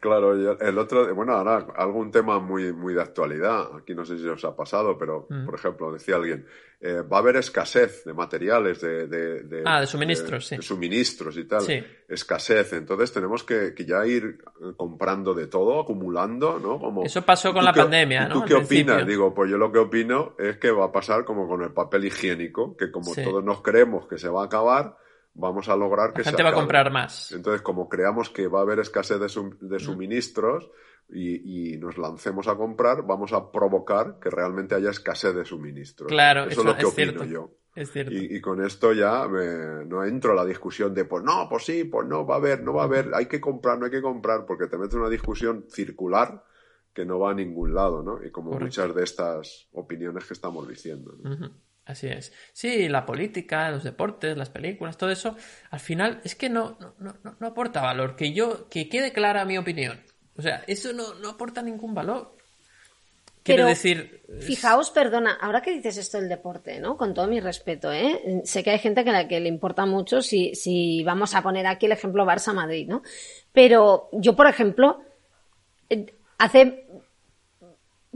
claro, el otro, bueno, ahora algún tema muy, muy de actualidad. Aquí no sé si os ha pasado, pero, mm. por ejemplo, decía alguien, eh, va a haber escasez de materiales, de, de, ah, de suministros, sí. De suministros y tal. Escasez. Entonces tenemos que, ya ir comprando de todo, acumulando, ¿no? Como, Eso pasó con la pandemia, ¿no? ¿Tú qué opinas? Digo, pues yo lo que opino es que va a pasar como con el papel higiénico, que como todos nos creemos que se va a acabar, vamos a lograr que la gente va a comprar más. Entonces, como creamos que va a haber escasez de, suministros y, nos lancemos a comprar, vamos a provocar que realmente haya escasez de suministros. Claro, eso, es lo que opino yo. Es cierto. Y, con esto ya no entro a la discusión de, pues no, pues sí, pues no, va a haber, no va a haber, hay que comprar, no hay que comprar, porque te metes en una discusión circular que no va a ningún lado, ¿no? Y como muchas de estas opiniones que estamos diciendo. ¿no? Así es. Sí, la política, los deportes, las películas, todo eso, al final es que no, no, no, aporta valor. Que yo, que quede clara mi opinión. O sea, eso no, aporta ningún valor. Quiero decir. Fijaos, perdona, ahora que dices esto del deporte, ¿no? Con todo mi respeto, ¿eh? Sé que hay gente que, la que le importa mucho si, si vamos a poner aquí el ejemplo Barça-Madrid, ¿no? Pero yo, por ejemplo, eh, hace.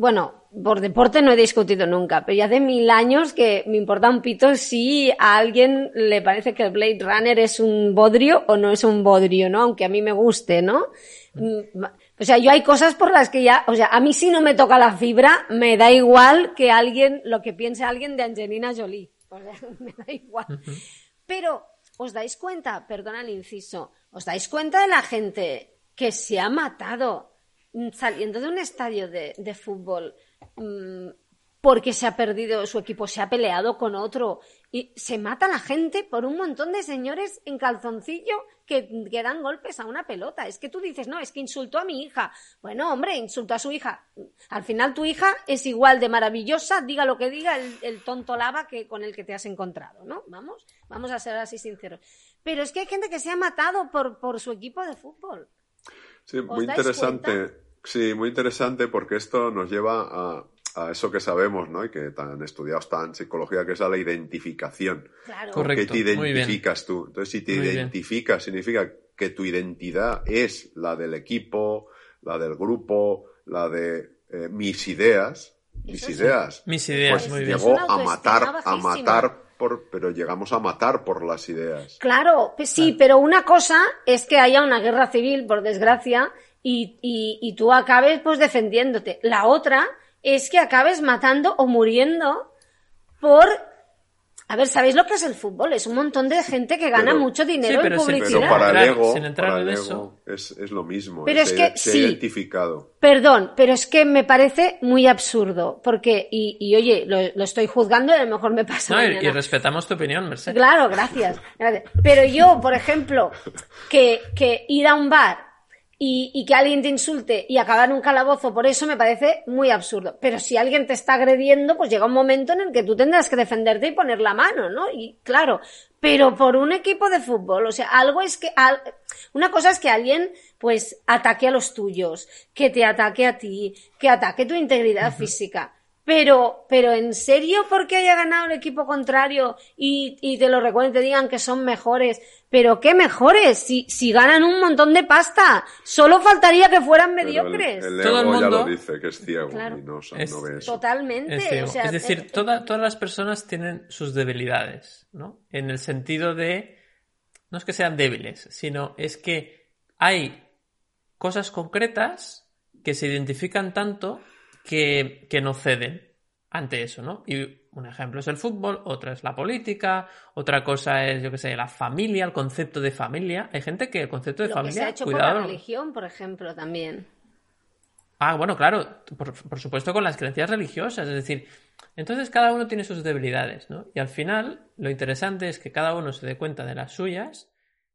Bueno, por deporte no he discutido nunca, pero ya hace mil años que me importa un pito si a alguien le parece que el Blade Runner es un bodrio o no es un bodrio, ¿no? Aunque a mí me guste, ¿no? Mm, o sea, yo hay cosas por las que ya, o sea, a mí si no me toca la fibra, me da igual que alguien, lo que piense alguien de Angelina Jolie. O sea, me da igual. Pero, ¿os dais cuenta? Perdona el inciso. ¿Os dais cuenta de la gente que se ha matado saliendo de un estadio de, fútbol? Mm, porque se ha perdido su equipo, se ha peleado con otro y se mata la gente por un montón de señores en calzoncillo que, dan golpes a una pelota. Es que tú dices, no, es que insultó a mi hija. Bueno, hombre, insultó a su hija. Al final tu hija es igual de maravillosa, diga lo que diga el, tonto lava que con el que te has encontrado, ¿no? Vamos, vamos a ser así sinceros. Pero es que hay gente que se ha matado por, por su equipo de fútbol. Sí, muy interesante. Sí, muy interesante porque esto nos lleva a, a eso que sabemos, ¿no? Y que tan estudiado está en psicología, que es a la identificación. Claro. Correcto. ¿Qué te identificas tú? Entonces, si te identificas, significa que tu identidad es la del equipo, la del grupo, la de eh, mis ideas. Mis ideas. Mis ideas, pues muy bien. Llegó a matar, a matar por, pero llegamos a matar por las ideas. Claro, pues sí, pero una cosa es que haya una guerra civil, por desgracia, y, y, y tú acabes pues defendiéndote. La otra es que acabes matando o muriendo por a ver, ¿sabéis lo que es el fútbol? Es un montón de gente que gana mucho dinero en publicidad. pero para el ego, para el ego es, es, lo mismo. Pero es, que se identificado. Perdón, pero es que me parece muy absurdo. Porque, y, y oye, lo, estoy juzgando y a lo mejor me pasa. No, y respetamos tu opinión, Mercedes. Claro, gracias, gracias. Pero yo, por ejemplo, que, que ir a un bar y, que alguien te insulte y acabar en un calabozo por eso me parece muy absurdo. Pero si alguien te está agrediendo, pues llega un momento en el que tú tendrás que defenderte y poner la mano, ¿no? Y claro, pero por un equipo de fútbol, o sea, algo es que, una cosa es que alguien, pues, ataque a los tuyos, que te ataque a ti, que ataque tu integridad física. Pero, pero en serio, porque haya ganado el equipo contrario y, y te lo recuerden, te digan que son mejores, pero qué mejores, si, si ganan un montón de pasta, solo faltaría que fueran mediocres. El, Todo el mundo ya lo dice, que es ciego y no, ve eso. Totalmente. Es, decir, eh, todas las personas tienen sus debilidades, ¿no? En el sentido de, no es que sean débiles, sino es que hay cosas concretas que se identifican tanto que, que no ceden ante eso, ¿no? Y un ejemplo es el fútbol, otra es la política, otra cosa es, yo qué sé, la familia, el concepto de familia. Hay gente que el concepto de familia. se ha hecho cuidado, por la religión, por ejemplo, también. Ah, bueno, claro, por, por, supuesto con las creencias religiosas, es decir, entonces cada uno tiene sus debilidades, ¿no? Y al final, lo interesante es que cada uno se dé cuenta de las suyas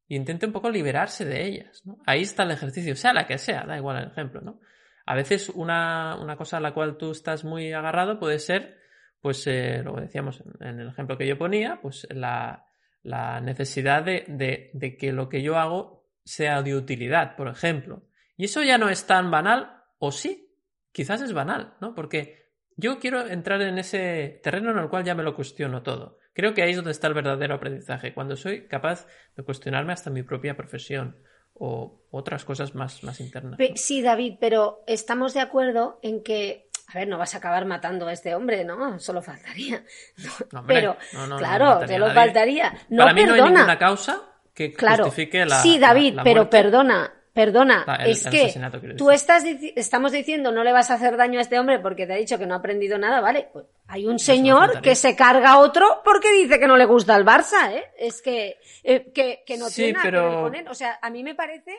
y intente un poco liberarse de ellas. ¿no? Ahí está el ejercicio, sea la que sea, da igual el ejemplo. ¿no? A veces una, una cosa a la cual tú estás muy agarrado puede ser, pues eh, lo decíamos en, el ejemplo que yo ponía, pues la, la necesidad de, de, de, que lo que yo hago sea de utilidad, por ejemplo. Y eso ya no es tan banal, o sí, quizás es banal, ¿no? Porque yo quiero entrar en ese terreno en el cual ya me lo cuestiono todo. Creo que ahí es donde está el verdadero aprendizaje, cuando soy capaz de cuestionarme hasta mi propia profesión o otras cosas más, más internas. Sí, David, pero estamos de acuerdo en que, a ver, no vas a acabar matando a este hombre, ¿no? Solo faltaría. pero, claro, solo faltaría. No, Para mí no hay ninguna causa que justifique la. Sí, David, pero perdona, Perdona, es que tú estás estamos diciendo no le vas a hacer daño a este hombre porque te ha dicho que no ha aprendido nada, ¿vale? Pues hay un señor que se carga a otro porque dice que no le gusta el Barça, ¿eh? Es que, eh, que, que, no tiene nada que ver con él. O sea, a mí me parece...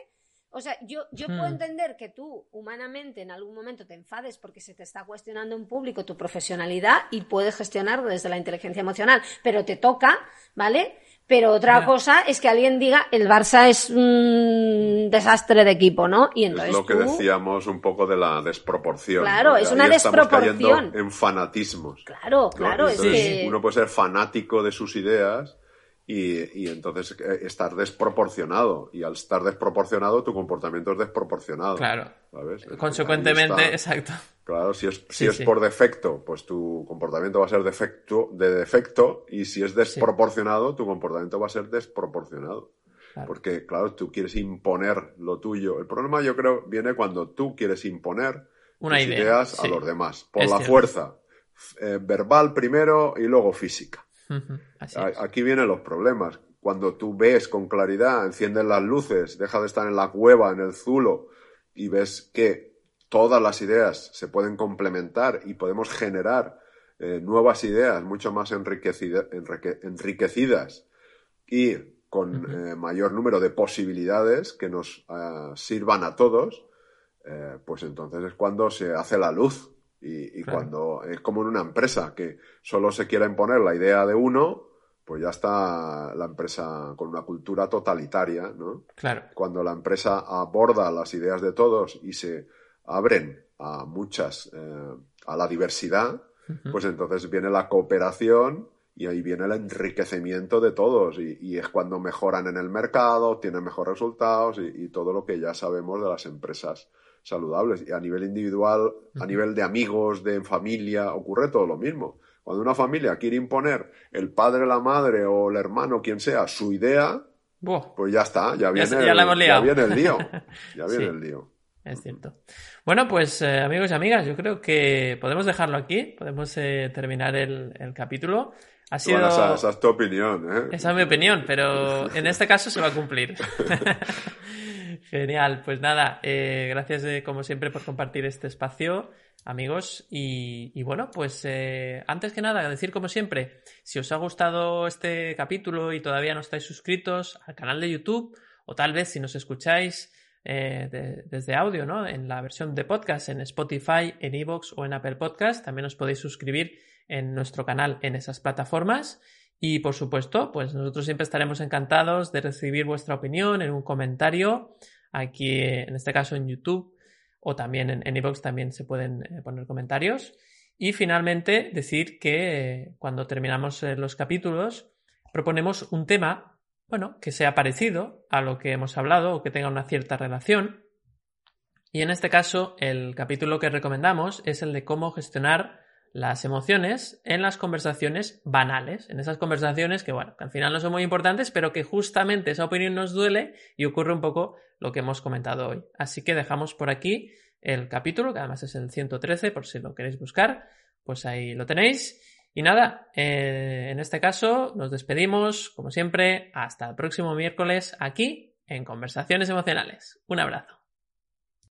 O sea, yo, yo puedo hmm. entender que tú humanamente en algún momento te enfades porque se te está cuestionando en público tu profesionalidad y puedes gestionarlo desde la inteligencia emocional, pero te toca, ¿vale? Pero otra cosa es que alguien diga el Barça es un desastre de equipo, ¿no? Y entonces es lo que decíamos un poco de la desproporción. Claro, es una desproporción. en fanatismos. Claro, claro. Es que... Uno puede ser fanático de sus ideas y, y, entonces eh, estar desproporcionado. Y al estar desproporcionado, tu comportamiento es desproporcionado. Claro. Consecuentemente, exacto. Claro, si es, si es por defecto, pues tu comportamiento va a ser defecto, de defecto, y si es desproporcionado, tu comportamiento va a ser desproporcionado. Porque, claro, tú quieres imponer lo tuyo. El problema, yo creo, viene cuando tú quieres imponer Una tus ideas a los demás, por la fuerza. Eh, verbal primero y luego física. Aquí vienen los problemas. Cuando tú ves con claridad, enciendes las luces, deja de estar en la cueva, en el zulo, y ves que todas las ideas se pueden complementar y podemos generar eh, nuevas ideas mucho más enriquecidas y con eh, mayor número de posibilidades que nos eh, sirvan a todos, pues entonces es cuando se hace la luz y, cuando es como en una empresa que solo se quiera imponer la idea de uno, pues ya está la empresa con una cultura totalitaria, ¿no? Claro. Cuando la empresa aborda las ideas de todos y se abren a muchas, eh, a la diversidad, pues entonces viene la cooperación y ahí viene el enriquecimiento de todos y, es cuando mejoran en el mercado, tienen mejores resultados y, todo lo que ya sabemos de las empresas saludables. Y a nivel individual, a nivel de amigos, de familia, ocurre todo lo mismo. Cuando una familia quiere imponer el padre, la madre o el hermano, quien sea, su idea, pues ya está, ya viene, el, ya viene el lío. Ya viene el lío. Es cierto. Bueno, pues eh, amigos y amigas, yo creo que podemos dejarlo aquí, podemos eh, terminar el, capítulo. Ha sido... esa, es tu opinión, ¿eh? Esa es mi opinión, pero en este caso se va a cumplir. Genial, pues nada, eh, gracias como siempre por compartir este espacio, amigos. Y, bueno, pues antes que nada, decir como siempre, si os ha gustado este capítulo y todavía no estáis suscritos al canal de YouTube, o tal vez si nos escucháis eh, desde audio, ¿no? En la versión de podcast, en Spotify, en Evox o en Apple Podcast. También os podéis suscribir en nuestro canal en esas plataformas. Y por supuesto, pues nosotros siempre estaremos encantados de recibir vuestra opinión en un comentario aquí, en este caso en YouTube o también en Evox también se pueden eh, poner comentarios. Y finalmente decir que eh, cuando terminamos los capítulos proponemos un tema bueno, que sea parecido a lo que hemos hablado o que tenga una cierta relación. Y en este caso, el capítulo que recomendamos es el de cómo gestionar las emociones en las conversaciones banales, en esas conversaciones que, bueno, que al final no son muy importantes, pero que justamente esa opinión nos duele y ocurre un poco lo que hemos comentado hoy. Así que dejamos por aquí el capítulo, que además es el 113, por si lo queréis buscar, pues ahí lo tenéis. Y nada, eh, en este caso nos despedimos, como siempre, hasta el próximo miércoles aquí en Conversaciones Emocionales. Un abrazo.